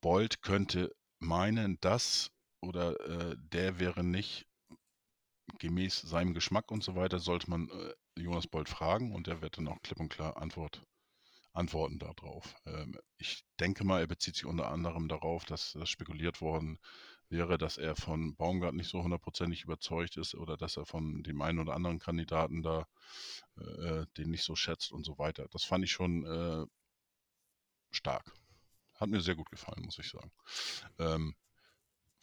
Bolt könnte meinen, dass oder äh, der wäre nicht gemäß seinem Geschmack und so weiter sollte man äh, Jonas Bold fragen und er wird dann auch klipp und klar Antwort, antworten darauf. Ähm, ich denke mal, er bezieht sich unter anderem darauf, dass das spekuliert worden wäre, dass er von Baumgart nicht so hundertprozentig überzeugt ist oder dass er von dem einen oder anderen Kandidaten da äh, den nicht so schätzt und so weiter. Das fand ich schon äh, stark. Hat mir sehr gut gefallen, muss ich sagen. Ähm,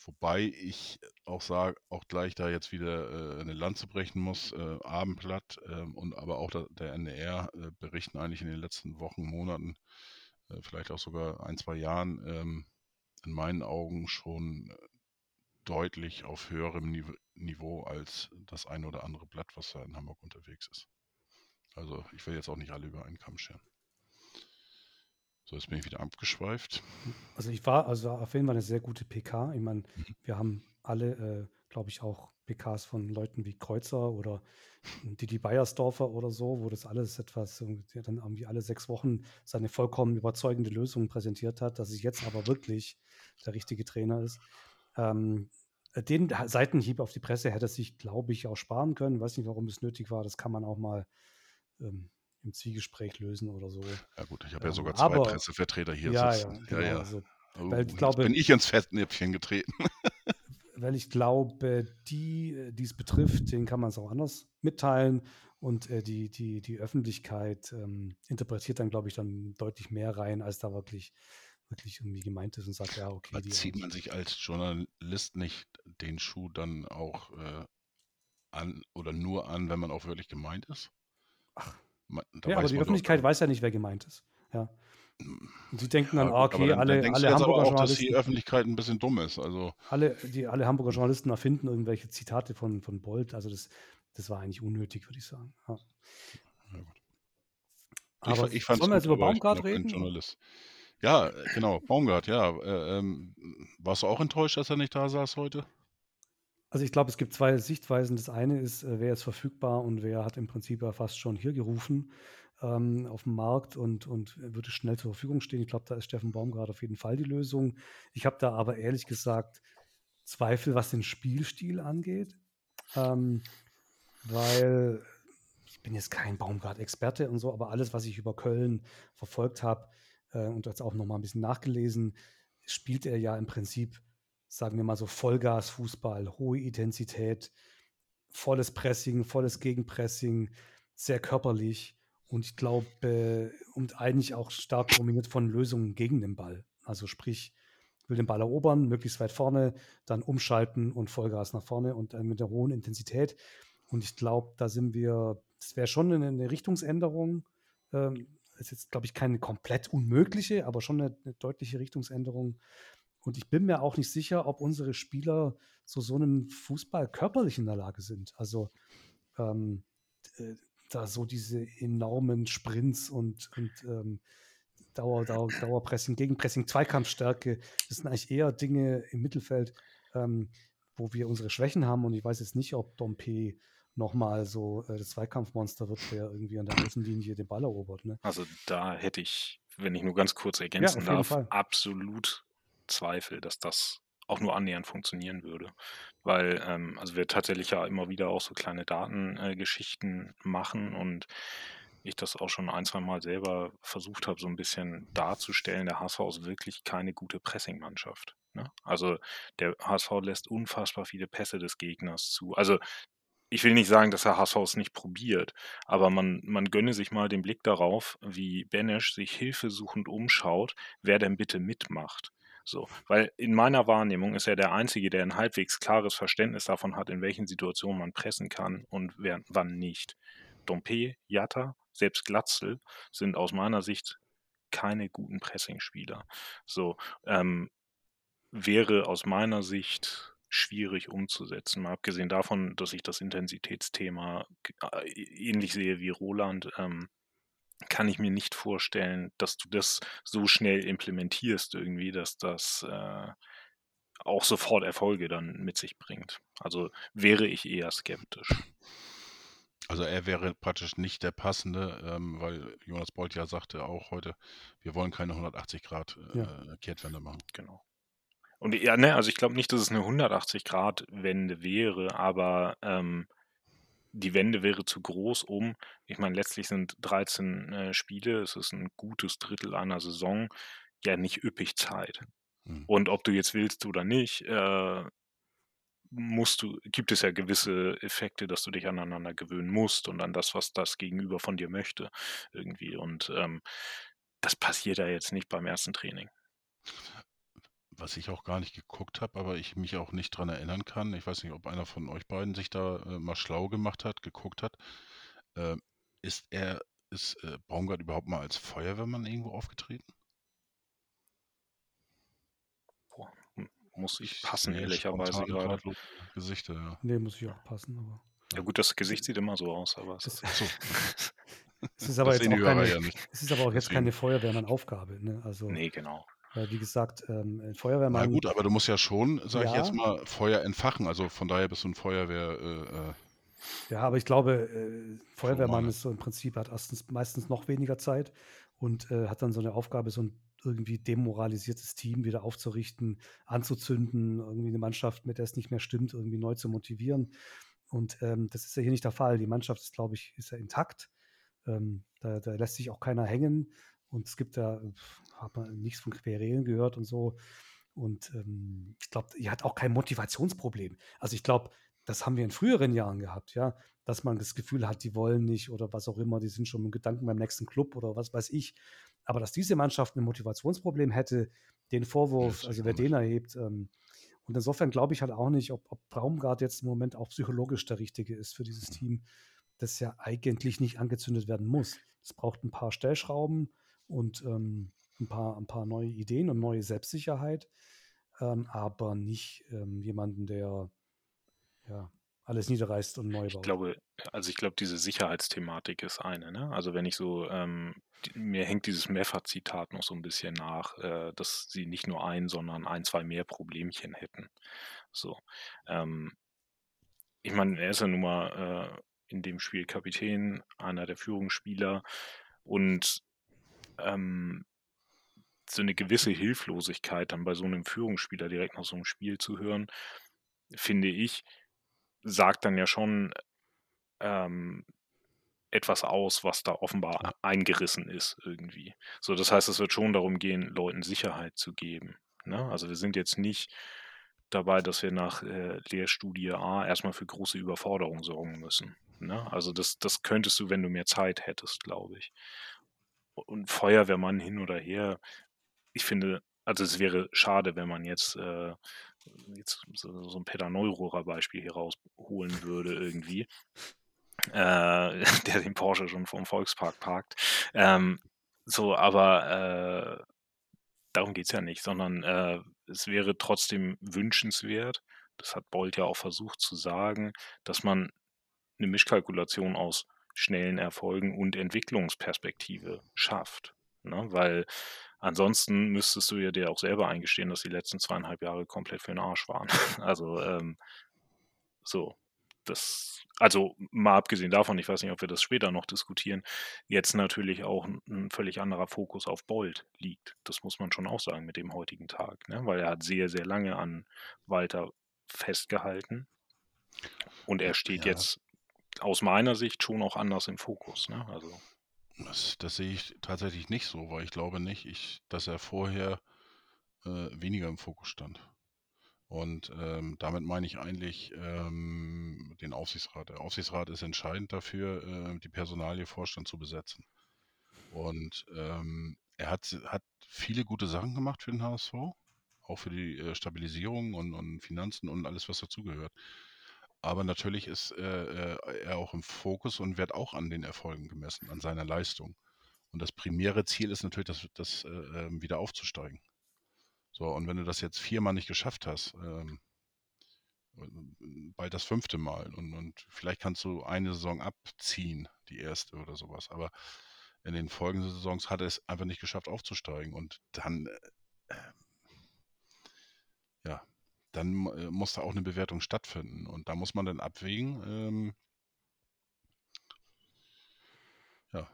Wobei ich auch sage, auch gleich da jetzt wieder äh, eine Lanze brechen muss, äh, Abendblatt ähm, und aber auch da, der NDR äh, berichten eigentlich in den letzten Wochen, Monaten, äh, vielleicht auch sogar ein, zwei Jahren, ähm, in meinen Augen schon äh, deutlich auf höherem Nive Niveau als das ein oder andere Blatt, was da in Hamburg unterwegs ist. Also ich will jetzt auch nicht alle über einen Kamm scheren. So, jetzt bin ich wieder abgeschweift. Also ich war, also auf jeden Fall eine sehr gute PK. Ich meine, mhm. wir haben alle, äh, glaube ich, auch PKs von Leuten wie Kreuzer oder Didi Beiersdorfer oder so, wo das alles etwas, der dann irgendwie alle sechs Wochen seine vollkommen überzeugende Lösung präsentiert hat, dass es jetzt aber wirklich der richtige Trainer ist. Ähm, den Seitenhieb auf die Presse hätte er sich, glaube ich, auch sparen können. Ich weiß nicht, warum es nötig war. Das kann man auch mal ähm, im Zwiegespräch lösen oder so. Ja gut, ich habe ja ähm, sogar zwei aber, Pressevertreter hier ja, sitzen. Ja, genau, ja, ja. Also, oh, weil ich glaube, bin ich ins Fettnäpfchen getreten. (laughs) weil ich glaube, die, äh, die es betrifft, denen kann man es auch anders mitteilen und äh, die, die, die Öffentlichkeit ähm, interpretiert dann, glaube ich, dann deutlich mehr rein, als da wirklich, wirklich irgendwie gemeint ist und sagt, ja, okay. Aber zieht man sich als Journalist nicht den Schuh dann auch äh, an oder nur an, wenn man auch wirklich gemeint ist? Ach, man, ja, aber die Öffentlichkeit weiß ja nicht, wer gemeint ist. Ja. Und sie denken dann, ja, gut, okay, alle, dann alle Hamburger auch, Journalisten. dass die Öffentlichkeit ein bisschen dumm ist. Also. Alle, die, alle Hamburger Journalisten erfinden irgendwelche Zitate von, von Bolt. Also das, das war eigentlich unnötig, würde ich sagen. Ja. Ja, aber ich, ich sollen wir jetzt über Baumgart reden? Journalist. Ja, genau, Baumgart, ja. Äh, ähm, warst du auch enttäuscht, dass er nicht da saß heute? Also ich glaube, es gibt zwei Sichtweisen. Das eine ist, äh, wer ist verfügbar und wer hat im Prinzip ja fast schon hier gerufen ähm, auf dem Markt und, und würde schnell zur Verfügung stehen. Ich glaube, da ist Steffen Baumgart auf jeden Fall die Lösung. Ich habe da aber ehrlich gesagt Zweifel, was den Spielstil angeht, ähm, weil ich bin jetzt kein Baumgart-Experte und so, aber alles, was ich über Köln verfolgt habe äh, und jetzt auch noch mal ein bisschen nachgelesen, spielt er ja im Prinzip sagen wir mal so Vollgas-Fußball, hohe Intensität, volles Pressing, volles Gegenpressing, sehr körperlich und ich glaube, äh, und eigentlich auch stark dominiert von Lösungen gegen den Ball. Also sprich, will den Ball erobern, möglichst weit vorne, dann umschalten und Vollgas nach vorne und dann mit der hohen Intensität. Und ich glaube, da sind wir, das wäre schon eine, eine Richtungsänderung. Ähm, ist jetzt, glaube ich, keine komplett unmögliche, aber schon eine, eine deutliche Richtungsänderung. Und ich bin mir auch nicht sicher, ob unsere Spieler zu so einem Fußball körperlich in der Lage sind. Also ähm, äh, da so diese enormen Sprints und, und ähm, Dauer, Dauer, Dauerpressing, Gegenpressing, Zweikampfstärke, das sind eigentlich eher Dinge im Mittelfeld, ähm, wo wir unsere Schwächen haben. Und ich weiß jetzt nicht, ob Dompe nochmal so äh, das Zweikampfmonster wird, der irgendwie an der Außenlinie den Ball erobert. Ne? Also da hätte ich, wenn ich nur ganz kurz ergänzen ja, darf, absolut Zweifel, dass das auch nur annähernd funktionieren würde. Weil, ähm, also wir tatsächlich ja immer wieder auch so kleine Datengeschichten äh, machen und ich das auch schon ein, zwei Mal selber versucht habe, so ein bisschen darzustellen, der HSV ist wirklich keine gute Pressingmannschaft. Ne? Also der HSV lässt unfassbar viele Pässe des Gegners zu. Also ich will nicht sagen, dass der HSV es nicht probiert, aber man, man gönne sich mal den Blick darauf, wie Benesch sich hilfesuchend umschaut, wer denn bitte mitmacht. So, weil in meiner Wahrnehmung ist er der Einzige, der ein halbwegs klares Verständnis davon hat, in welchen Situationen man pressen kann und wer, wann nicht. Dompe, Jatta, selbst Glatzel sind aus meiner Sicht keine guten Pressingspieler. So, ähm, wäre aus meiner Sicht schwierig umzusetzen. Mal abgesehen davon, dass ich das Intensitätsthema äh, ähnlich sehe wie Roland, ähm, kann ich mir nicht vorstellen, dass du das so schnell implementierst irgendwie, dass das äh, auch sofort Erfolge dann mit sich bringt. Also wäre ich eher skeptisch. Also er wäre praktisch nicht der passende, ähm, weil Jonas Bolt ja sagte auch heute, wir wollen keine 180 Grad äh, ja. Kehrtwende machen. Genau. Und ja, ne, also ich glaube nicht, dass es eine 180 Grad Wende wäre, aber ähm, die Wende wäre zu groß, um, ich meine, letztlich sind 13 äh, Spiele, es ist ein gutes Drittel einer Saison, ja nicht üppig Zeit. Mhm. Und ob du jetzt willst oder nicht, äh, musst du, gibt es ja gewisse Effekte, dass du dich aneinander gewöhnen musst und an das, was das Gegenüber von dir möchte, irgendwie. Und ähm, das passiert ja jetzt nicht beim ersten Training was ich auch gar nicht geguckt habe, aber ich mich auch nicht dran erinnern kann. Ich weiß nicht, ob einer von euch beiden sich da äh, mal schlau gemacht hat, geguckt hat. Äh, ist er, ist äh, Baumgart überhaupt mal als Feuerwehrmann irgendwo aufgetreten? Boah, muss ich passen, nee, ehrlicherweise gerade. Gesichter, ja. Nee, muss ich auch passen, aber. Ja gut, das Gesicht sieht immer so aus, aber es ist. So. (laughs) Es ist aber, jetzt auch, keine, ja es ist aber auch jetzt keine Feuerwehrmann-Aufgabe. Ne? Also, nee, genau. Weil, wie gesagt, ähm, Feuerwehrmann. Na gut, aber du musst ja schon, sag ja, ich jetzt mal, Feuer entfachen. Also von daher bist du ein Feuerwehr. Äh, äh ja, aber ich glaube, äh, Feuerwehrmann ist so im Prinzip, hat erstens meistens noch weniger Zeit und äh, hat dann so eine Aufgabe, so ein irgendwie demoralisiertes Team wieder aufzurichten, anzuzünden, irgendwie eine Mannschaft, mit der es nicht mehr stimmt, irgendwie neu zu motivieren. Und ähm, das ist ja hier nicht der Fall. Die Mannschaft ist, glaube ich, ist ja intakt. Ähm, da, da, lässt sich auch keiner hängen. Und es gibt da, hat man nichts von Querelen gehört und so. Und ähm, ich glaube, ihr hat auch kein Motivationsproblem. Also ich glaube, das haben wir in früheren Jahren gehabt, ja, dass man das Gefühl hat, die wollen nicht oder was auch immer, die sind schon mit Gedanken beim nächsten Club oder was weiß ich. Aber dass diese Mannschaft ein Motivationsproblem hätte, den Vorwurf, also wer den erhebt, ähm, und insofern glaube ich halt auch nicht, ob, ob Braumgart jetzt im Moment auch psychologisch der Richtige ist für dieses mhm. Team, das ja eigentlich nicht angezündet werden muss. Es braucht ein paar Stellschrauben und ähm, ein, paar, ein paar neue Ideen und neue Selbstsicherheit, ähm, aber nicht ähm, jemanden, der ja, alles niederreißt und neu baut. Ich glaube, also ich glaube, diese Sicherheitsthematik ist eine. Ne? Also wenn ich so, ähm, die, mir hängt dieses Mehrfach-Zitat noch so ein bisschen nach, äh, dass sie nicht nur ein, sondern ein, zwei mehr Problemchen hätten. So. Ähm, ich meine, er ist ja nun mal äh, in dem Spiel Kapitän, einer der Führungsspieler und ähm, so eine gewisse Hilflosigkeit dann bei so einem Führungsspieler direkt nach so einem Spiel zu hören, finde ich, sagt dann ja schon ähm, etwas aus, was da offenbar eingerissen ist irgendwie. So, das heißt, es wird schon darum gehen, Leuten Sicherheit zu geben. Ne? Also wir sind jetzt nicht dabei, dass wir nach äh, Lehrstudie A erstmal für große Überforderung sorgen müssen. Ne? Also das, das könntest du, wenn du mehr Zeit hättest, glaube ich. Und Feuerwehrmann hin oder her, ich finde, also es wäre schade, wenn man jetzt äh, jetzt so, so ein Peter Neururer Beispiel hier rausholen würde irgendwie, äh, (laughs) der den Porsche schon vom Volkspark parkt. Ähm, so, aber äh, darum geht es ja nicht, sondern äh, es wäre trotzdem wünschenswert, das hat Bolt ja auch versucht zu sagen, dass man eine Mischkalkulation aus schnellen Erfolgen und Entwicklungsperspektive schafft. Ne? Weil Ansonsten müsstest du ja dir auch selber eingestehen, dass die letzten zweieinhalb Jahre komplett für den Arsch waren. (laughs) Also ähm, so, das, also mal abgesehen davon, ich weiß nicht, ob wir das später noch diskutieren, jetzt natürlich auch ein, ein völlig anderer Fokus auf Bolt liegt. Das muss man schon auch sagen mit dem heutigen Tag, ne? weil er hat sehr, sehr lange an Walter festgehalten und er steht ja. jetzt aus meiner Sicht schon auch anders im Fokus. Ne? Also das, das sehe ich tatsächlich nicht so, weil ich glaube nicht, ich, dass er vorher äh, weniger im Fokus stand. Und ähm, damit meine ich eigentlich ähm, den Aufsichtsrat. Der Aufsichtsrat ist entscheidend dafür, äh, die Personalie Vorstand zu besetzen. Und ähm, er hat, hat viele gute Sachen gemacht für den HSV, auch für die äh, Stabilisierung und, und Finanzen und alles, was dazugehört. Aber natürlich ist äh, äh, er auch im Fokus und wird auch an den Erfolgen gemessen, an seiner Leistung. Und das primäre Ziel ist natürlich, das, das äh, ähm, wieder aufzusteigen. So, und wenn du das jetzt viermal nicht geschafft hast, ähm, bald das fünfte Mal und, und vielleicht kannst du eine Saison abziehen, die erste oder sowas. Aber in den folgenden Saisons hat er es einfach nicht geschafft aufzusteigen und dann äh, dann äh, muss da auch eine Bewertung stattfinden. Und da muss man dann abwägen, ähm, ja,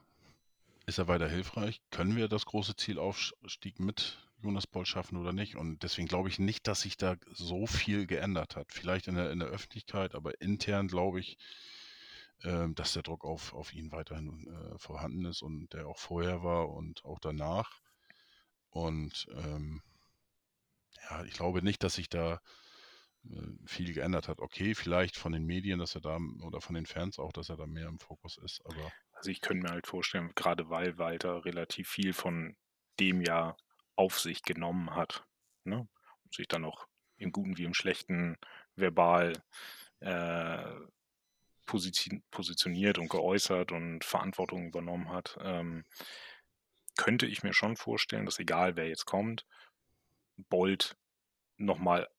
ist er weiter hilfreich? Können wir das große Zielaufstieg mit Jonas Boll schaffen oder nicht? Und deswegen glaube ich nicht, dass sich da so viel geändert hat. Vielleicht in der, in der Öffentlichkeit, aber intern glaube ich, äh, dass der Druck auf, auf ihn weiterhin äh, vorhanden ist und der auch vorher war und auch danach. Und ähm, ja, ich glaube nicht, dass sich da äh, viel geändert hat. Okay, vielleicht von den Medien, dass er da oder von den Fans auch, dass er da mehr im Fokus ist, aber. Also ich könnte mir halt vorstellen, gerade weil Walter relativ viel von dem ja auf sich genommen hat, ne? Und sich dann auch im Guten wie im Schlechten verbal äh, positioniert und geäußert und Verantwortung übernommen hat, ähm, könnte ich mir schon vorstellen, dass egal wer jetzt kommt, Bolt nochmal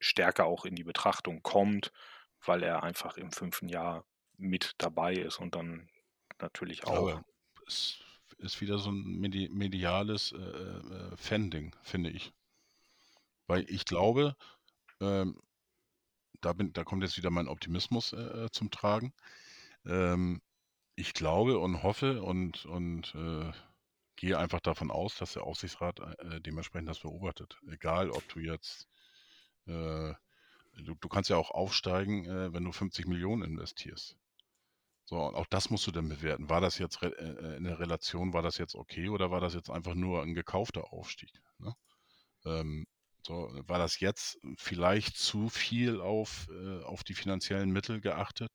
stärker auch in die Betrachtung kommt, weil er einfach im fünften Jahr mit dabei ist und dann natürlich auch. Aber es ist wieder so ein medi mediales äh, äh, Fan-Ding, finde ich. Weil ich glaube, ähm, da, bin, da kommt jetzt wieder mein Optimismus äh, äh zum Tragen. Ähm, ich glaube und hoffe und, und äh, gehe einfach davon aus, dass der Aufsichtsrat äh, dementsprechend das beobachtet. Egal, ob du jetzt, äh, du, du, kannst ja auch aufsteigen, äh, wenn du 50 Millionen investierst. So, und auch das musst du dann bewerten. War das jetzt äh, äh, in der Relation, war das jetzt okay oder war das jetzt einfach nur ein gekaufter Aufstieg? Ne? Ähm, so, war das jetzt vielleicht zu viel auf, äh, auf die finanziellen Mittel geachtet,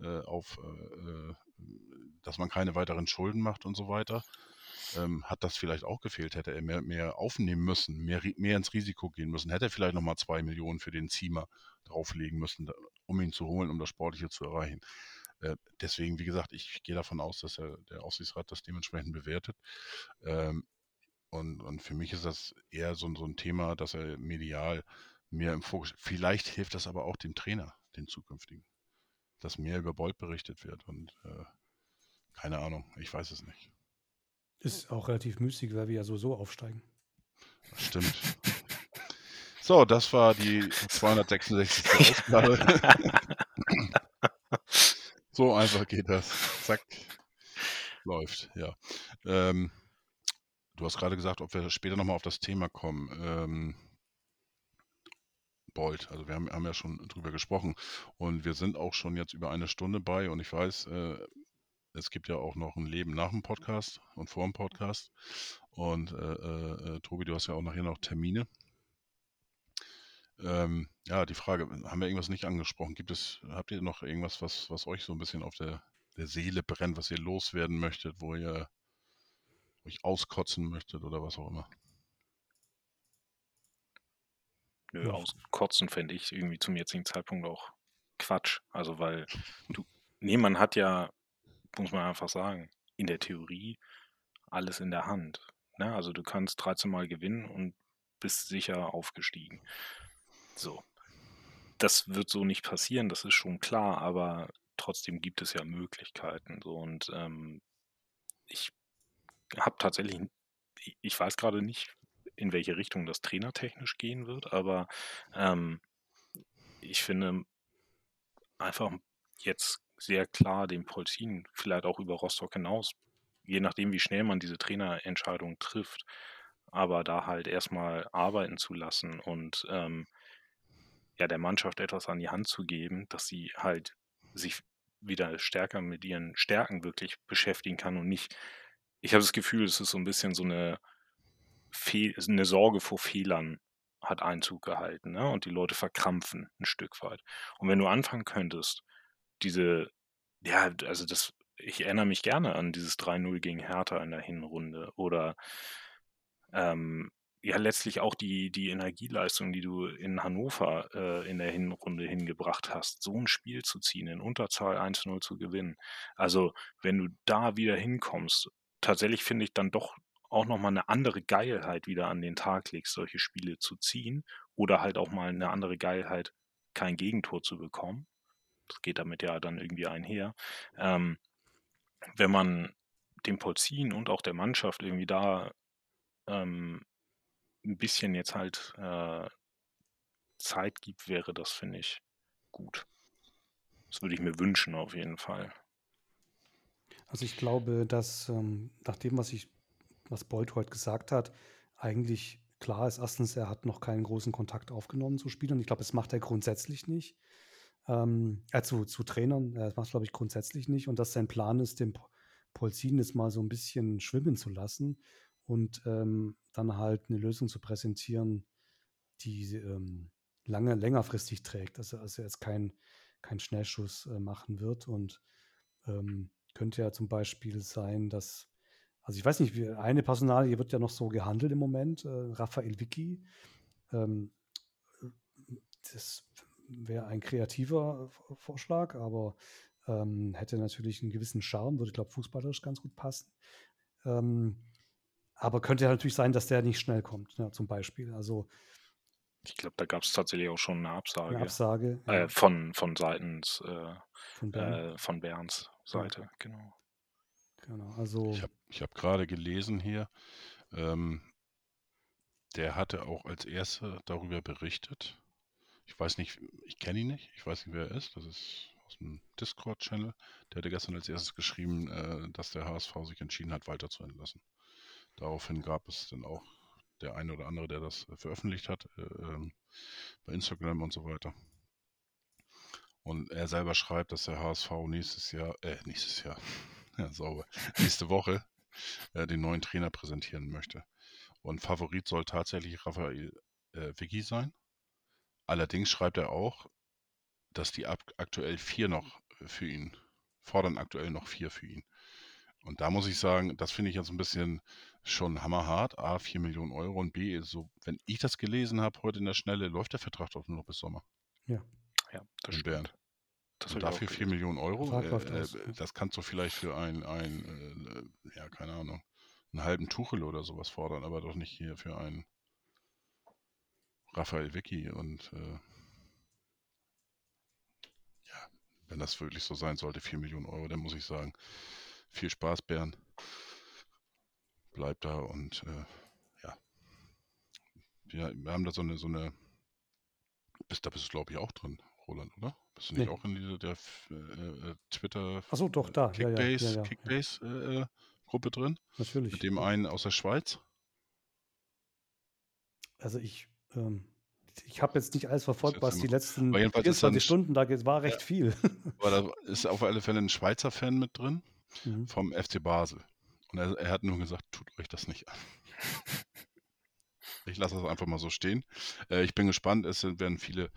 äh, auf, äh, dass man keine weiteren Schulden macht und so weiter? Ähm, hat das vielleicht auch gefehlt? Hätte er mehr, mehr aufnehmen müssen, mehr, mehr ins Risiko gehen müssen? Hätte er vielleicht nochmal zwei Millionen für den Ziemer drauflegen müssen, um ihn zu holen, um das Sportliche zu erreichen? Äh, deswegen, wie gesagt, ich gehe davon aus, dass er, der Aufsichtsrat das dementsprechend bewertet. Ähm, und, und für mich ist das eher so, so ein Thema, dass er medial mehr im Fokus. Vielleicht hilft das aber auch dem Trainer, den zukünftigen, dass mehr über Bolt berichtet wird. Und äh, keine Ahnung, ich weiß es nicht. Ist auch relativ müßig, weil wir ja so so aufsteigen. Stimmt. So, das war die 266. (laughs) Ausgabe. So einfach geht das. Zack. Läuft, ja. Ähm, du hast gerade gesagt, ob wir später nochmal auf das Thema kommen. Ähm, Bolt, also wir haben, haben, ja schon drüber gesprochen und wir sind auch schon jetzt über eine Stunde bei und ich weiß, äh, es gibt ja auch noch ein Leben nach dem Podcast und vor dem Podcast und äh, äh, äh Tobi, du hast ja auch nachher noch Termine. Ähm, ja, die Frage, haben wir irgendwas nicht angesprochen? Gibt es, habt ihr noch irgendwas, was, was euch so ein bisschen auf der, der Seele brennt, was ihr loswerden möchtet, wo ihr euch auskotzen möchtet oder was auch immer? Nö, auskotzen fände ich irgendwie zum jetzigen Zeitpunkt auch Quatsch. Also weil du, nee, man hat ja, muss man einfach sagen, in der Theorie alles in der Hand. Ne? Also du kannst 13 Mal gewinnen und bist sicher aufgestiegen. So. Das wird so nicht passieren, das ist schon klar, aber trotzdem gibt es ja Möglichkeiten. So und ähm, ich habe tatsächlich, ich weiß gerade nicht, in welche Richtung das trainertechnisch gehen wird, aber ähm, ich finde einfach jetzt sehr klar den Polzin, vielleicht auch über Rostock hinaus, je nachdem, wie schnell man diese Trainerentscheidung trifft, aber da halt erstmal arbeiten zu lassen und ähm, ja, der Mannschaft etwas an die Hand zu geben, dass sie halt sich wieder stärker mit ihren Stärken wirklich beschäftigen kann und nicht, ich habe das Gefühl, es ist so ein bisschen so eine, Fe eine Sorge vor Fehlern hat Einzug gehalten ne? und die Leute verkrampfen ein Stück weit. Und wenn du anfangen könntest, diese, ja, also das, ich erinnere mich gerne an dieses 3-0 gegen Hertha in der Hinrunde oder ähm, ja letztlich auch die, die Energieleistung, die du in Hannover äh, in der Hinrunde hingebracht hast, so ein Spiel zu ziehen, in Unterzahl 1-0 zu gewinnen. Also, wenn du da wieder hinkommst, tatsächlich finde ich dann doch auch nochmal eine andere Geilheit wieder an den Tag legst, solche Spiele zu ziehen oder halt auch mal eine andere Geilheit, kein Gegentor zu bekommen. Das geht damit ja dann irgendwie einher. Ähm, wenn man dem Polzin und auch der Mannschaft irgendwie da ähm, ein bisschen jetzt halt äh, Zeit gibt, wäre das, finde ich, gut. Das würde ich mir wünschen, auf jeden Fall. Also ich glaube, dass ähm, nach dem, was ich, was Bolt heute gesagt hat, eigentlich klar ist, erstens, er hat noch keinen großen Kontakt aufgenommen zu Spielern. Ich glaube, das macht er grundsätzlich nicht. Ähm, äh, zu, zu Trainern, das macht glaube ich, grundsätzlich nicht. Und dass sein Plan ist, den Polzin jetzt mal so ein bisschen schwimmen zu lassen und ähm, dann halt eine Lösung zu präsentieren, die ähm, lange, längerfristig trägt. Also, also jetzt kein, kein Schnellschuss äh, machen wird und ähm, könnte ja zum Beispiel sein, dass, also ich weiß nicht, wie, eine Personalie wird ja noch so gehandelt im Moment, äh, Raphael Vicky. Ähm, das wäre ein kreativer Vorschlag, aber ähm, hätte natürlich einen gewissen Charme, würde, glaube fußballerisch ganz gut passen. Ähm, aber könnte ja natürlich sein, dass der nicht schnell kommt, ja, zum Beispiel. Also ich glaube, da gab es tatsächlich auch schon eine Absage. Eine Absage. Äh, von, von seitens äh, von, Bern. äh, von Berns Seite, ja. genau. Genau, also. Ich habe ich hab gerade gelesen hier, ähm, der hatte auch als erster darüber berichtet. Ich weiß nicht, ich kenne ihn nicht, ich weiß nicht, wer er ist. Das ist aus dem Discord-Channel. Der hatte gestern als erstes geschrieben, äh, dass der HSV sich entschieden hat, weiter zu entlassen. Daraufhin gab es dann auch der eine oder andere, der das veröffentlicht hat, äh, ähm, bei Instagram und so weiter. Und er selber schreibt, dass der HSV nächstes Jahr, äh, nächstes Jahr, (laughs) ja, sauber, nächste Woche äh, den neuen Trainer präsentieren möchte. Und Favorit soll tatsächlich Raphael äh, Vicky sein. Allerdings schreibt er auch, dass die aktuell vier noch für ihn, fordern aktuell noch vier für ihn. Und da muss ich sagen, das finde ich jetzt ein bisschen schon hammerhart. A, 4 Millionen Euro und B, so, wenn ich das gelesen habe heute in der Schnelle, läuft der Vertrag doch nur noch bis Sommer. Ja. Ja, das in stimmt. Das und dafür 4 Millionen Euro, äh, äh, das kannst du vielleicht für ein, ein äh, ja, keine Ahnung, einen halben Tuchel oder sowas fordern, aber doch nicht hier für einen Raphael Vicky und äh, ja, wenn das wirklich so sein sollte, 4 Millionen Euro, dann muss ich sagen, viel Spaß, Bern. Bleib da und äh, ja. Wir, wir, haben da so eine, so eine, bist, da bist du glaube ich auch drin, Roland, oder? Bist du nicht nee. auch in dieser der, äh, äh Twitter Achso, doch, da. Kickbase, ja, ja, ja, Kickbase äh, äh, Gruppe drin? Natürlich. Mit dem einen aus der Schweiz? Also ich, ähm, ich habe jetzt nicht alles verfolgt, was die letzten 24 Stunden da war recht viel. (laughs) Aber da ist auf alle Fälle ein Schweizer Fan mit drin mhm. vom FC Basel. Und er, er, hat nur gesagt, tut euch das nicht an. (laughs) ich lasse das einfach mal so stehen. Äh, ich bin gespannt, es werden viele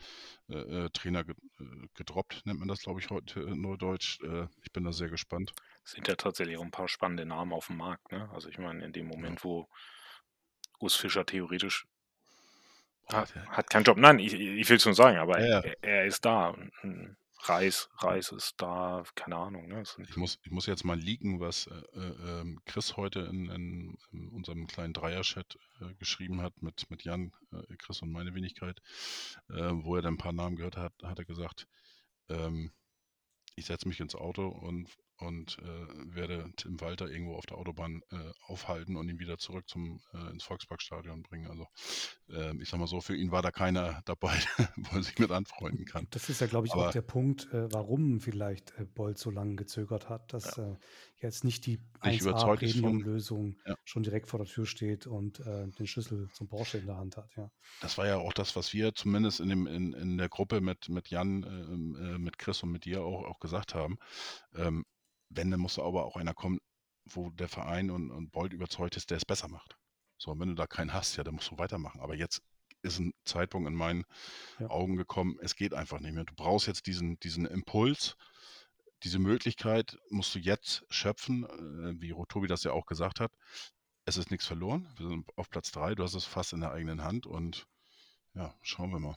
äh, äh Trainer äh, gedroppt, nennt man das, glaube ich, heute in Neudeutsch. Äh, ich bin da sehr gespannt. Es sind ja tatsächlich auch ein paar spannende Namen auf dem Markt. Ne? Also ich meine, in dem Moment, ja. wo Urs Fischer theoretisch hat, hat keinen Job. Nein, ich, ich will es nur sagen, aber ja, ja. Er, er, ist da. Reis, Reis ist da, keine Ahnung. Ne? Ich, muss, ich muss jetzt mal leaken, was äh, äh, ähm, Chris heute in, in, in unserem kleinen Dreier-Chat äh, geschrieben hat mit, mit Jan, äh, Chris und meine Wenigkeit, äh, wo er dann ein paar Namen gehört hat, hat er gesagt, ähm, ich setze mich ins Auto und und äh, werde Tim Walter irgendwo auf der Autobahn äh, aufhalten und ihn wieder zurück zum äh, ins Volksparkstadion bringen. Also ähm, ich sag mal so, für ihn war da keiner (laughs) dabei, wo er sich mit anfreunden kann. Das ist ja, glaube ich, Aber, auch der Punkt, äh, warum vielleicht äh, Bolt so lange gezögert hat, dass ja. Äh, jetzt nicht die 1A Premium-Lösung ja. schon direkt vor der Tür steht und den Schlüssel zum Porsche in der Hand hat. Ja. Das war ja auch das, was wir zumindest in, dem, in, in der Gruppe mit, mit Jan, ähm, mit Chris und mit dir auch, auch gesagt haben. Ähm, wenn, dann muss aber auch einer kommen, wo der Verein und, und Bold überzeugt ist, der es besser macht. So, und wenn du da keinen hast, ja, dann musst du weitermachen. Aber jetzt ist ein Zeitpunkt in meinen ja. Augen gekommen, es geht einfach nicht mehr. Du brauchst jetzt diesen, diesen Impuls, diese Möglichkeit musst du jetzt schöpfen, äh, wie Tobi das ja auch gesagt hat. Es ist nichts verloren. Wir sind auf Platz drei. Du hast es fast in der eigenen Hand und ja, schauen wir mal.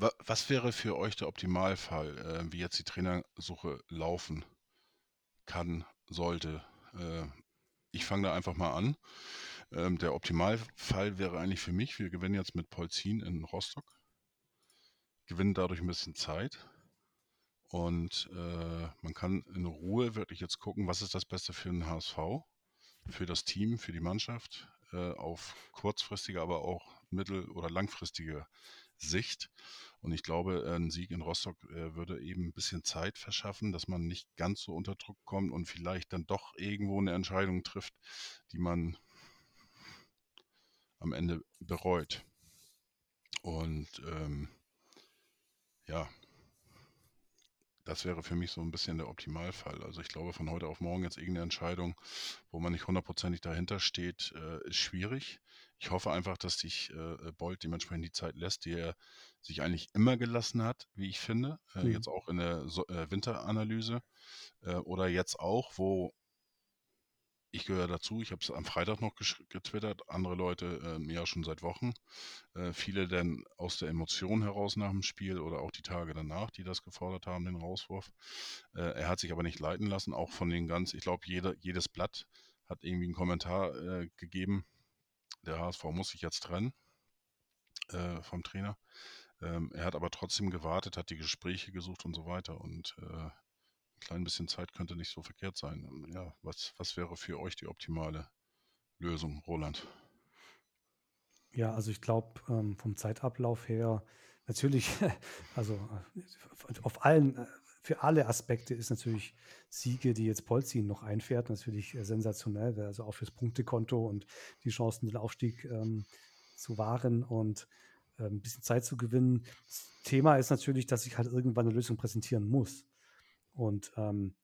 Was wäre für euch der Optimalfall, äh, wie jetzt die Trainersuche laufen kann, sollte? Äh, ich fange da einfach mal an. Ähm, der Optimalfall wäre eigentlich für mich, wir gewinnen jetzt mit Polzin in Rostock, gewinnen dadurch ein bisschen Zeit und äh, man kann in Ruhe wirklich jetzt gucken, was ist das Beste für den HSV, für das Team, für die Mannschaft, äh, auf kurzfristige, aber auch mittel- oder langfristige Sicht. Und ich glaube, ein Sieg in Rostock äh, würde eben ein bisschen Zeit verschaffen, dass man nicht ganz so unter Druck kommt und vielleicht dann doch irgendwo eine Entscheidung trifft, die man am Ende bereut. Und ähm, ja, das wäre für mich so ein bisschen der Optimalfall. Also ich glaube, von heute auf morgen jetzt irgendeine Entscheidung, wo man nicht hundertprozentig dahinter steht, äh, ist schwierig. Ich hoffe einfach, dass sich äh, Bolt dementsprechend die Zeit lässt, die er sich eigentlich immer gelassen hat, wie ich finde. Äh, mhm. Jetzt auch in der so äh, Winteranalyse. Äh, oder jetzt auch, wo ich gehöre dazu, ich habe es am Freitag noch getwittert, andere Leute äh, ja schon seit Wochen. Äh, viele dann aus der Emotion heraus nach dem Spiel oder auch die Tage danach, die das gefordert haben, den Rauswurf. Äh, er hat sich aber nicht leiten lassen, auch von den ganz, ich glaube, jedes Blatt hat irgendwie einen Kommentar äh, gegeben. Der HSV muss sich jetzt trennen äh, vom Trainer. Ähm, er hat aber trotzdem gewartet, hat die Gespräche gesucht und so weiter. Und äh, ein klein bisschen Zeit könnte nicht so verkehrt sein. Ja, was, was wäre für euch die optimale Lösung, Roland? Ja, also ich glaube, ähm, vom Zeitablauf her, natürlich, (laughs) also äh, auf allen, äh, für alle Aspekte ist natürlich Siege, die jetzt Polzin noch einfährt, natürlich äh, sensationell, also auch fürs Punktekonto und die Chancen, den Aufstieg ähm, zu wahren und äh, ein bisschen Zeit zu gewinnen. Das Thema ist natürlich, dass ich halt irgendwann eine Lösung präsentieren muss. Und ähm,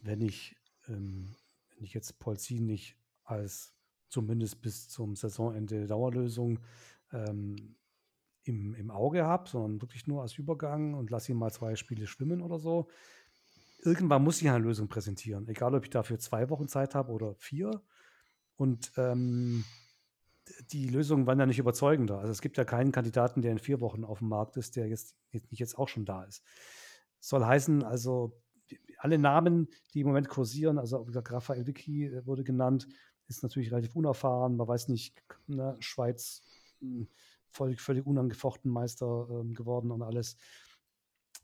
wenn ich, ähm, wenn ich jetzt Polzin nicht als zumindest bis zum Saisonende Dauerlösung ähm, im, im Auge habe, sondern wirklich nur als Übergang und lasse ihn mal zwei Spiele schwimmen oder so. Irgendwann muss ich eine Lösung präsentieren, egal ob ich dafür zwei Wochen Zeit habe oder vier. Und ähm, die Lösungen waren ja nicht überzeugender. Also es gibt ja keinen Kandidaten, der in vier Wochen auf dem Markt ist, der jetzt nicht jetzt auch schon da ist. Soll heißen, also alle Namen, die im Moment kursieren, also Raphael Vicky äh, wurde genannt, ist natürlich relativ unerfahren. Man weiß nicht, ne, Schweiz hm, völlig, völlig unangefochten Meister ähm, geworden und alles.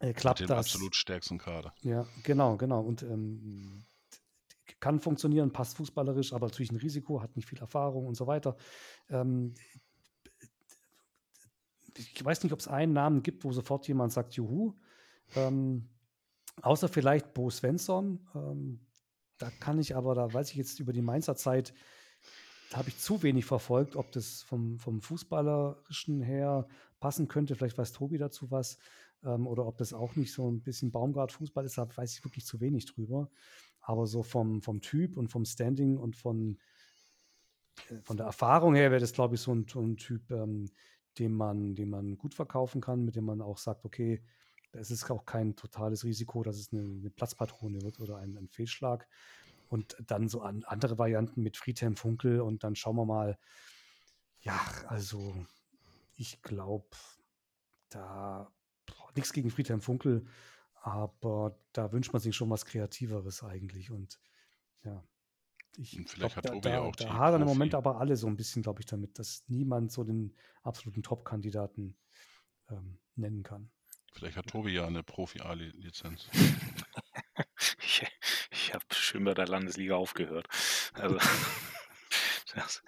Äh, klappt Mit dem das. absolut stärksten Kader. Ja, genau, genau. Und ähm, kann funktionieren, passt fußballerisch, aber natürlich ein Risiko, hat nicht viel Erfahrung und so weiter. Ähm, ich weiß nicht, ob es einen Namen gibt, wo sofort jemand sagt, Juhu. Ähm, außer vielleicht Bo Svensson. Ähm, da kann ich aber, da weiß ich jetzt über die Mainzer Zeit, habe ich zu wenig verfolgt, ob das vom, vom Fußballerischen her passen könnte. Vielleicht weiß Tobi dazu was. Ähm, oder ob das auch nicht so ein bisschen Baumgart-Fußball ist, da weiß ich wirklich zu wenig drüber. Aber so vom, vom Typ und vom Standing und von, äh, von der Erfahrung her wäre das, glaube ich, so ein, ein Typ, ähm, den, man, den man gut verkaufen kann, mit dem man auch sagt, okay, es ist auch kein totales Risiko, dass es eine, eine Platzpatrone wird oder ein, ein Fehlschlag. Und dann so an andere Varianten mit Friedhelm Funkel und dann schauen wir mal. Ja, also ich glaube, da nichts gegen Friedhelm Funkel, aber da wünscht man sich schon was Kreativeres eigentlich. Und ja, ich vielleicht glaub, hat Obi da, auch da hadern im Moment aber alle so ein bisschen, glaube ich, damit, dass niemand so den absoluten Top-Kandidaten ähm, nennen kann. Vielleicht hat Tobi ja eine Profi-A-Lizenz. (laughs) der Landesliga aufgehört. Also, (laughs) das,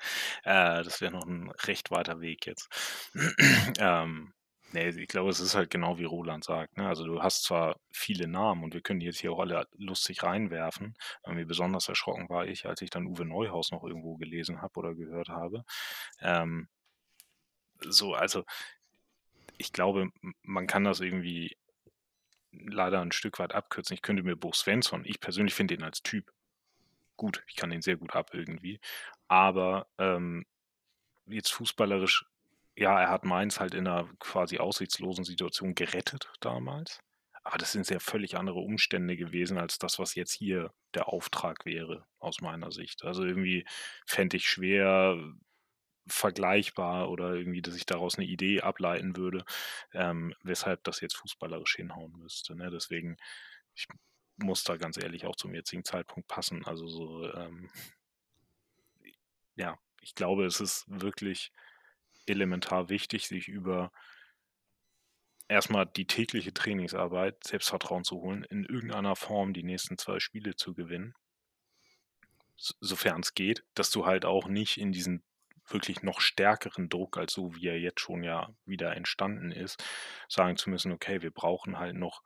äh, das wäre noch ein recht weiter Weg jetzt. (clears throat) ähm, Nee, ich glaube, es ist halt genau wie Roland sagt. Ne? Also du hast zwar viele Namen und wir können die jetzt hier auch alle lustig reinwerfen. Irgendwie besonders erschrocken war ich, als ich dann Uwe Neuhaus noch irgendwo gelesen habe oder gehört habe. Ähm, so, also ich glaube, man kann das irgendwie leider ein Stück weit abkürzen. Ich könnte mir Bo Svensson, ich persönlich finde ihn als Typ gut. Ich kann ihn sehr gut ab irgendwie. Aber ähm, jetzt fußballerisch ja, er hat Mainz halt in einer quasi aussichtslosen Situation gerettet damals. Aber das sind sehr völlig andere Umstände gewesen als das, was jetzt hier der Auftrag wäre, aus meiner Sicht. Also irgendwie fände ich schwer vergleichbar oder irgendwie, dass ich daraus eine Idee ableiten würde, ähm, weshalb das jetzt fußballerisch hinhauen müsste. Ne? Deswegen, ich muss da ganz ehrlich auch zum jetzigen Zeitpunkt passen. Also so, ähm, ja, ich glaube, es ist wirklich elementar wichtig, sich über erstmal die tägliche Trainingsarbeit, Selbstvertrauen zu holen, in irgendeiner Form die nächsten zwei Spiele zu gewinnen, sofern es geht, dass du halt auch nicht in diesen wirklich noch stärkeren Druck, als so wie er jetzt schon ja wieder entstanden ist, sagen zu müssen, okay, wir brauchen halt noch,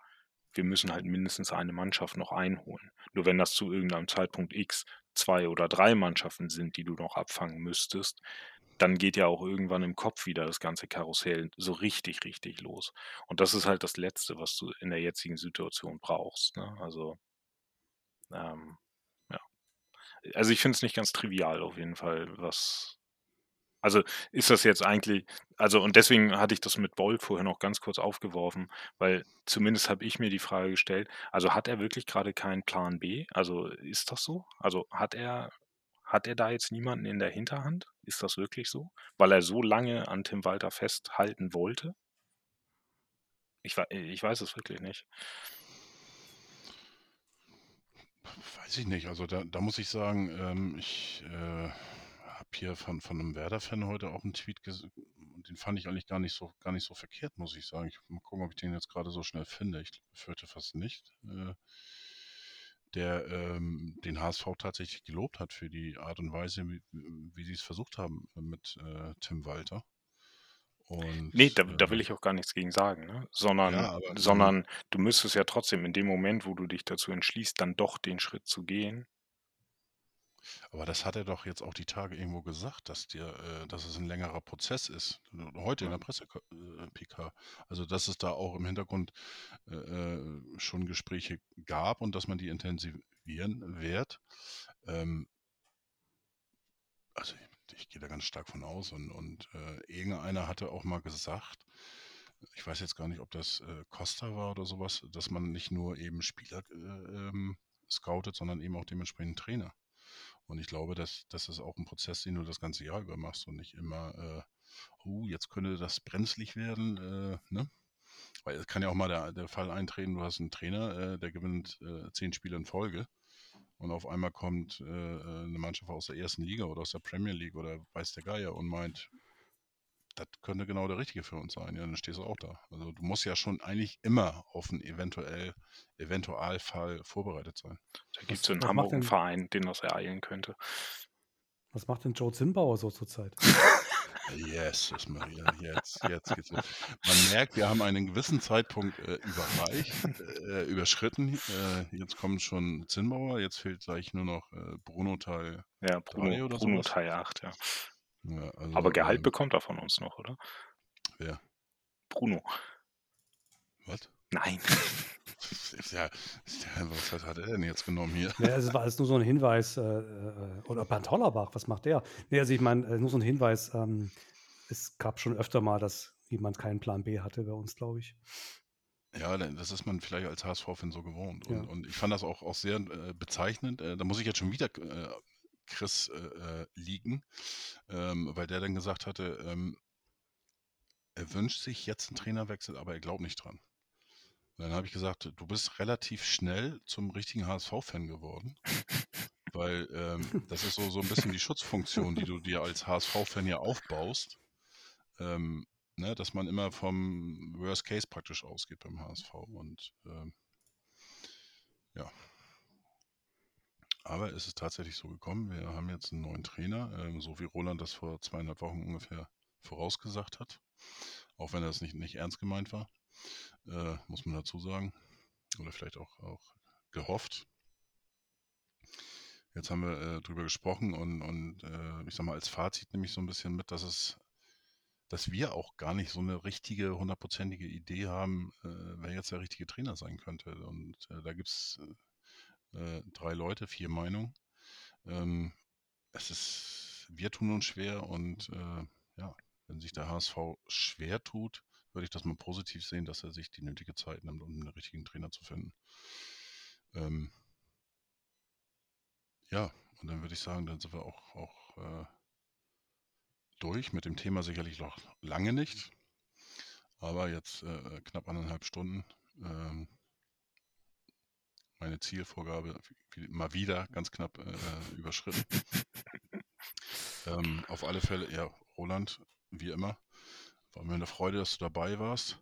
wir müssen halt mindestens eine Mannschaft noch einholen. Nur wenn das zu irgendeinem Zeitpunkt X zwei oder drei Mannschaften sind, die du noch abfangen müsstest, dann geht ja auch irgendwann im Kopf wieder das ganze Karussell so richtig, richtig los. Und das ist halt das Letzte, was du in der jetzigen Situation brauchst. Ne? Also, ähm, ja. Also ich finde es nicht ganz trivial auf jeden Fall, was. Also ist das jetzt eigentlich, also und deswegen hatte ich das mit Bolt vorher noch ganz kurz aufgeworfen, weil zumindest habe ich mir die Frage gestellt, also hat er wirklich gerade keinen Plan B? Also ist das so? Also hat er hat er da jetzt niemanden in der Hinterhand? Ist das wirklich so? Weil er so lange an Tim Walter festhalten wollte? Ich, ich weiß es wirklich nicht. Weiß ich nicht. Also da, da muss ich sagen, ähm, ich äh, hier von, von einem Werder-Fan heute auch einen Tweet gesehen. Den fand ich eigentlich gar nicht so gar nicht so verkehrt, muss ich sagen. Ich mal gucken, ob ich den jetzt gerade so schnell finde. Ich fürchte fast nicht. Äh, der ähm, den HSV tatsächlich gelobt hat für die Art und Weise, wie, wie sie es versucht haben mit äh, Tim Walter. Und, nee, da, da, will ähm ich auch gar nichts gegen sagen, ne? sondern, ja, aber, sondern du müsstest ja trotzdem in dem Moment, wo du dich dazu entschließt, dann doch den Schritt zu gehen, aber das hat er doch jetzt auch die Tage irgendwo gesagt, dass dir, äh, dass es ein längerer Prozess ist. Heute in der Presse-PK. Äh, also, dass es da auch im Hintergrund äh, äh, schon Gespräche gab und dass man die intensivieren wird. Ähm, also, ich, ich gehe da ganz stark von aus. Und, und äh, irgendeiner hatte auch mal gesagt, ich weiß jetzt gar nicht, ob das äh, Costa war oder sowas, dass man nicht nur eben Spieler äh, ähm, scoutet, sondern eben auch dementsprechend Trainer. Und ich glaube, dass das ist auch ein Prozess, den du das ganze Jahr über machst und nicht immer, äh, oh, jetzt könnte das brenzlig werden, äh, ne? Weil es kann ja auch mal der, der Fall eintreten, du hast einen Trainer, äh, der gewinnt äh, zehn Spiele in Folge und auf einmal kommt äh, äh, eine Mannschaft aus der ersten Liga oder aus der Premier League oder weiß der Geier und meint, das könnte genau der richtige für uns sein. Ja, dann stehst du auch da. Also du musst ja schon eigentlich immer auf einen eventuell, Eventualfall vorbereitet sein. Da gibt es in Hamburg einen Verein, den das ereilen könnte. Was macht denn Joe Zimbauer so zurzeit? (laughs) yes, das Maria, jetzt, jetzt geht's los. Man merkt, wir haben einen gewissen Zeitpunkt äh, überreicht, äh, überschritten. Äh, jetzt kommt schon Zimbauer, jetzt fehlt gleich nur noch äh, Bruno Teil Ja, Bruno, Bruno Teil 8, ja. Ja, also, Aber Gehalt ähm, bekommt er von uns noch, oder? Wer? Bruno. Was? Nein. (laughs) Ja, was hat er denn jetzt genommen hier? Ja, es war alles nur so ein Hinweis, äh, äh oder Bernd Hollerbach, was macht der? Nee, also ich meine, äh, nur so ein Hinweis, ähm, es gab schon öfter mal, dass jemand keinen Plan B hatte bei uns, glaube ich. Ja, das ist man vielleicht als HSV-Fan so gewohnt. Und, ja. und, ich fand das auch, auch sehr äh, bezeichnend. Äh, da muss ich jetzt schon wieder äh, Chris äh, äh, liegen, ähm, weil der dann gesagt hatte, ähm, er wünscht sich jetzt einen Trainerwechsel, aber er glaubt nicht dran. Und dann habe ich gesagt, du bist relativ schnell zum richtigen HSV-Fan geworden, weil ähm, das ist so, so ein bisschen die Schutzfunktion, die du dir als HSV-Fan ja aufbaust, ähm, ne, dass man immer vom Worst Case praktisch ausgeht beim HSV. Und ähm, ja, aber es ist tatsächlich so gekommen. Wir haben jetzt einen neuen Trainer, ähm, so wie Roland das vor zweieinhalb Wochen ungefähr vorausgesagt hat. Auch wenn das nicht, nicht ernst gemeint war, äh, muss man dazu sagen. Oder vielleicht auch, auch gehofft. Jetzt haben wir äh, drüber gesprochen und, und äh, ich sag mal, als Fazit nehme ich so ein bisschen mit, dass es, dass wir auch gar nicht so eine richtige, hundertprozentige Idee haben, äh, wer jetzt der richtige Trainer sein könnte. Und äh, da gibt es äh, drei Leute, vier Meinungen. Ähm, es ist, wir tun uns schwer und äh, ja, wenn sich der HSV schwer tut, würde ich das mal positiv sehen, dass er sich die nötige Zeit nimmt, um einen richtigen Trainer zu finden. Ähm, ja, und dann würde ich sagen, dann sind wir auch, auch äh, durch mit dem Thema sicherlich noch lange nicht. Aber jetzt äh, knapp anderthalb Stunden. Ähm, meine Zielvorgabe mal wieder ganz knapp äh, überschritten. (laughs) ähm, auf alle Fälle, ja, Roland, wie immer, war mir eine Freude, dass du dabei warst.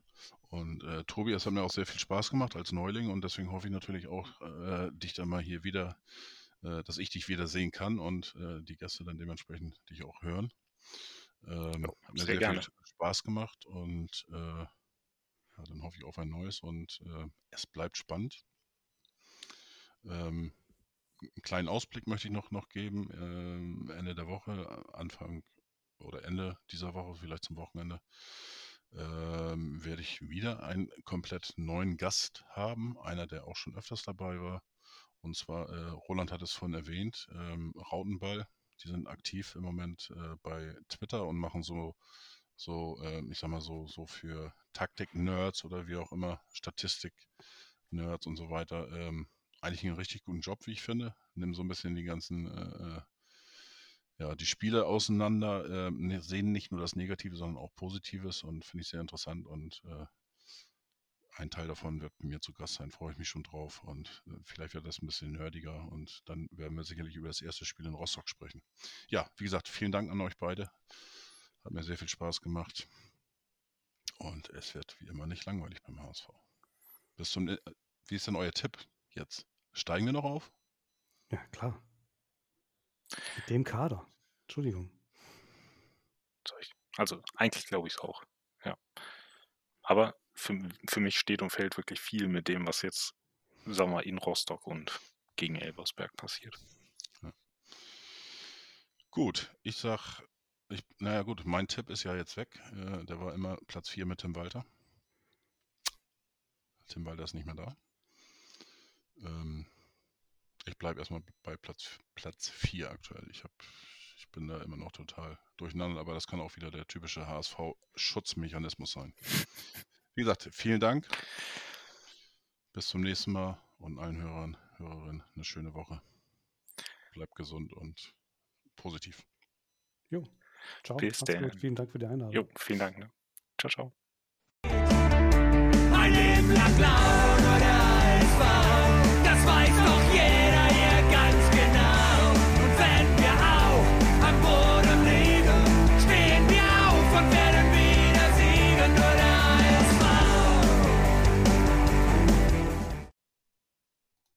Und äh, Tobi, es hat mir auch sehr viel Spaß gemacht als Neuling und deswegen hoffe ich natürlich auch, äh, dich dann mal hier wieder, äh, dass ich dich wieder sehen kann und äh, die Gäste dann dementsprechend dich auch hören. Ähm, oh, hat mir sehr, sehr viel Spaß gemacht und äh, ja, dann hoffe ich auf ein neues und äh, es bleibt spannend. Ähm, einen kleinen Ausblick möchte ich noch, noch geben. Ähm, Ende der Woche, Anfang oder Ende dieser Woche, vielleicht zum Wochenende, ähm, werde ich wieder einen komplett neuen Gast haben. Einer, der auch schon öfters dabei war. Und zwar, äh, Roland hat es vorhin erwähnt, ähm, Rautenball. Die sind aktiv im Moment äh, bei Twitter und machen so, so äh, ich sag mal so, so für Taktik-Nerds oder wie auch immer, Statistik-Nerds und so weiter, ähm, eigentlich einen richtig guten Job, wie ich finde. Nimm so ein bisschen die ganzen, äh, äh ja, die Spiele auseinander, äh, sehen nicht nur das Negative, sondern auch Positives und finde ich sehr interessant und äh, ein Teil davon wird bei mir zu Gast sein, freue ich mich schon drauf und äh, vielleicht wird das ein bisschen nerdiger und dann werden wir sicherlich über das erste Spiel in Rostock sprechen. Ja, wie gesagt, vielen Dank an euch beide. Hat mir sehr viel Spaß gemacht und es wird wie immer nicht langweilig beim HSV. Bis zum, äh, wie ist denn euer Tipp jetzt? Steigen wir noch auf? Ja, klar. Mit dem Kader. Entschuldigung. Also eigentlich glaube ich es auch. Ja. Aber für, für mich steht und fällt wirklich viel mit dem, was jetzt, sagen wir mal, in Rostock und gegen Elversberg passiert. Ja. Gut, ich sag, ich, naja gut, mein Tipp ist ja jetzt weg. Äh, der war immer Platz 4 mit Tim Walter. Tim Walter ist nicht mehr da. Ähm, ich bleibe erstmal bei Platz, Platz 4 aktuell. Ich, hab, ich bin da immer noch total durcheinander, aber das kann auch wieder der typische HSV-Schutzmechanismus sein. Wie gesagt, vielen Dank. Bis zum nächsten Mal und allen Hörern, Hörerinnen eine schöne Woche. Bleibt gesund und positiv. Jo, ciao. Bis dann. Vielen Dank für die Einladung. Jo, vielen Dank. Ne? Ciao, ciao. Ein Leben lang blau oder das weiß doch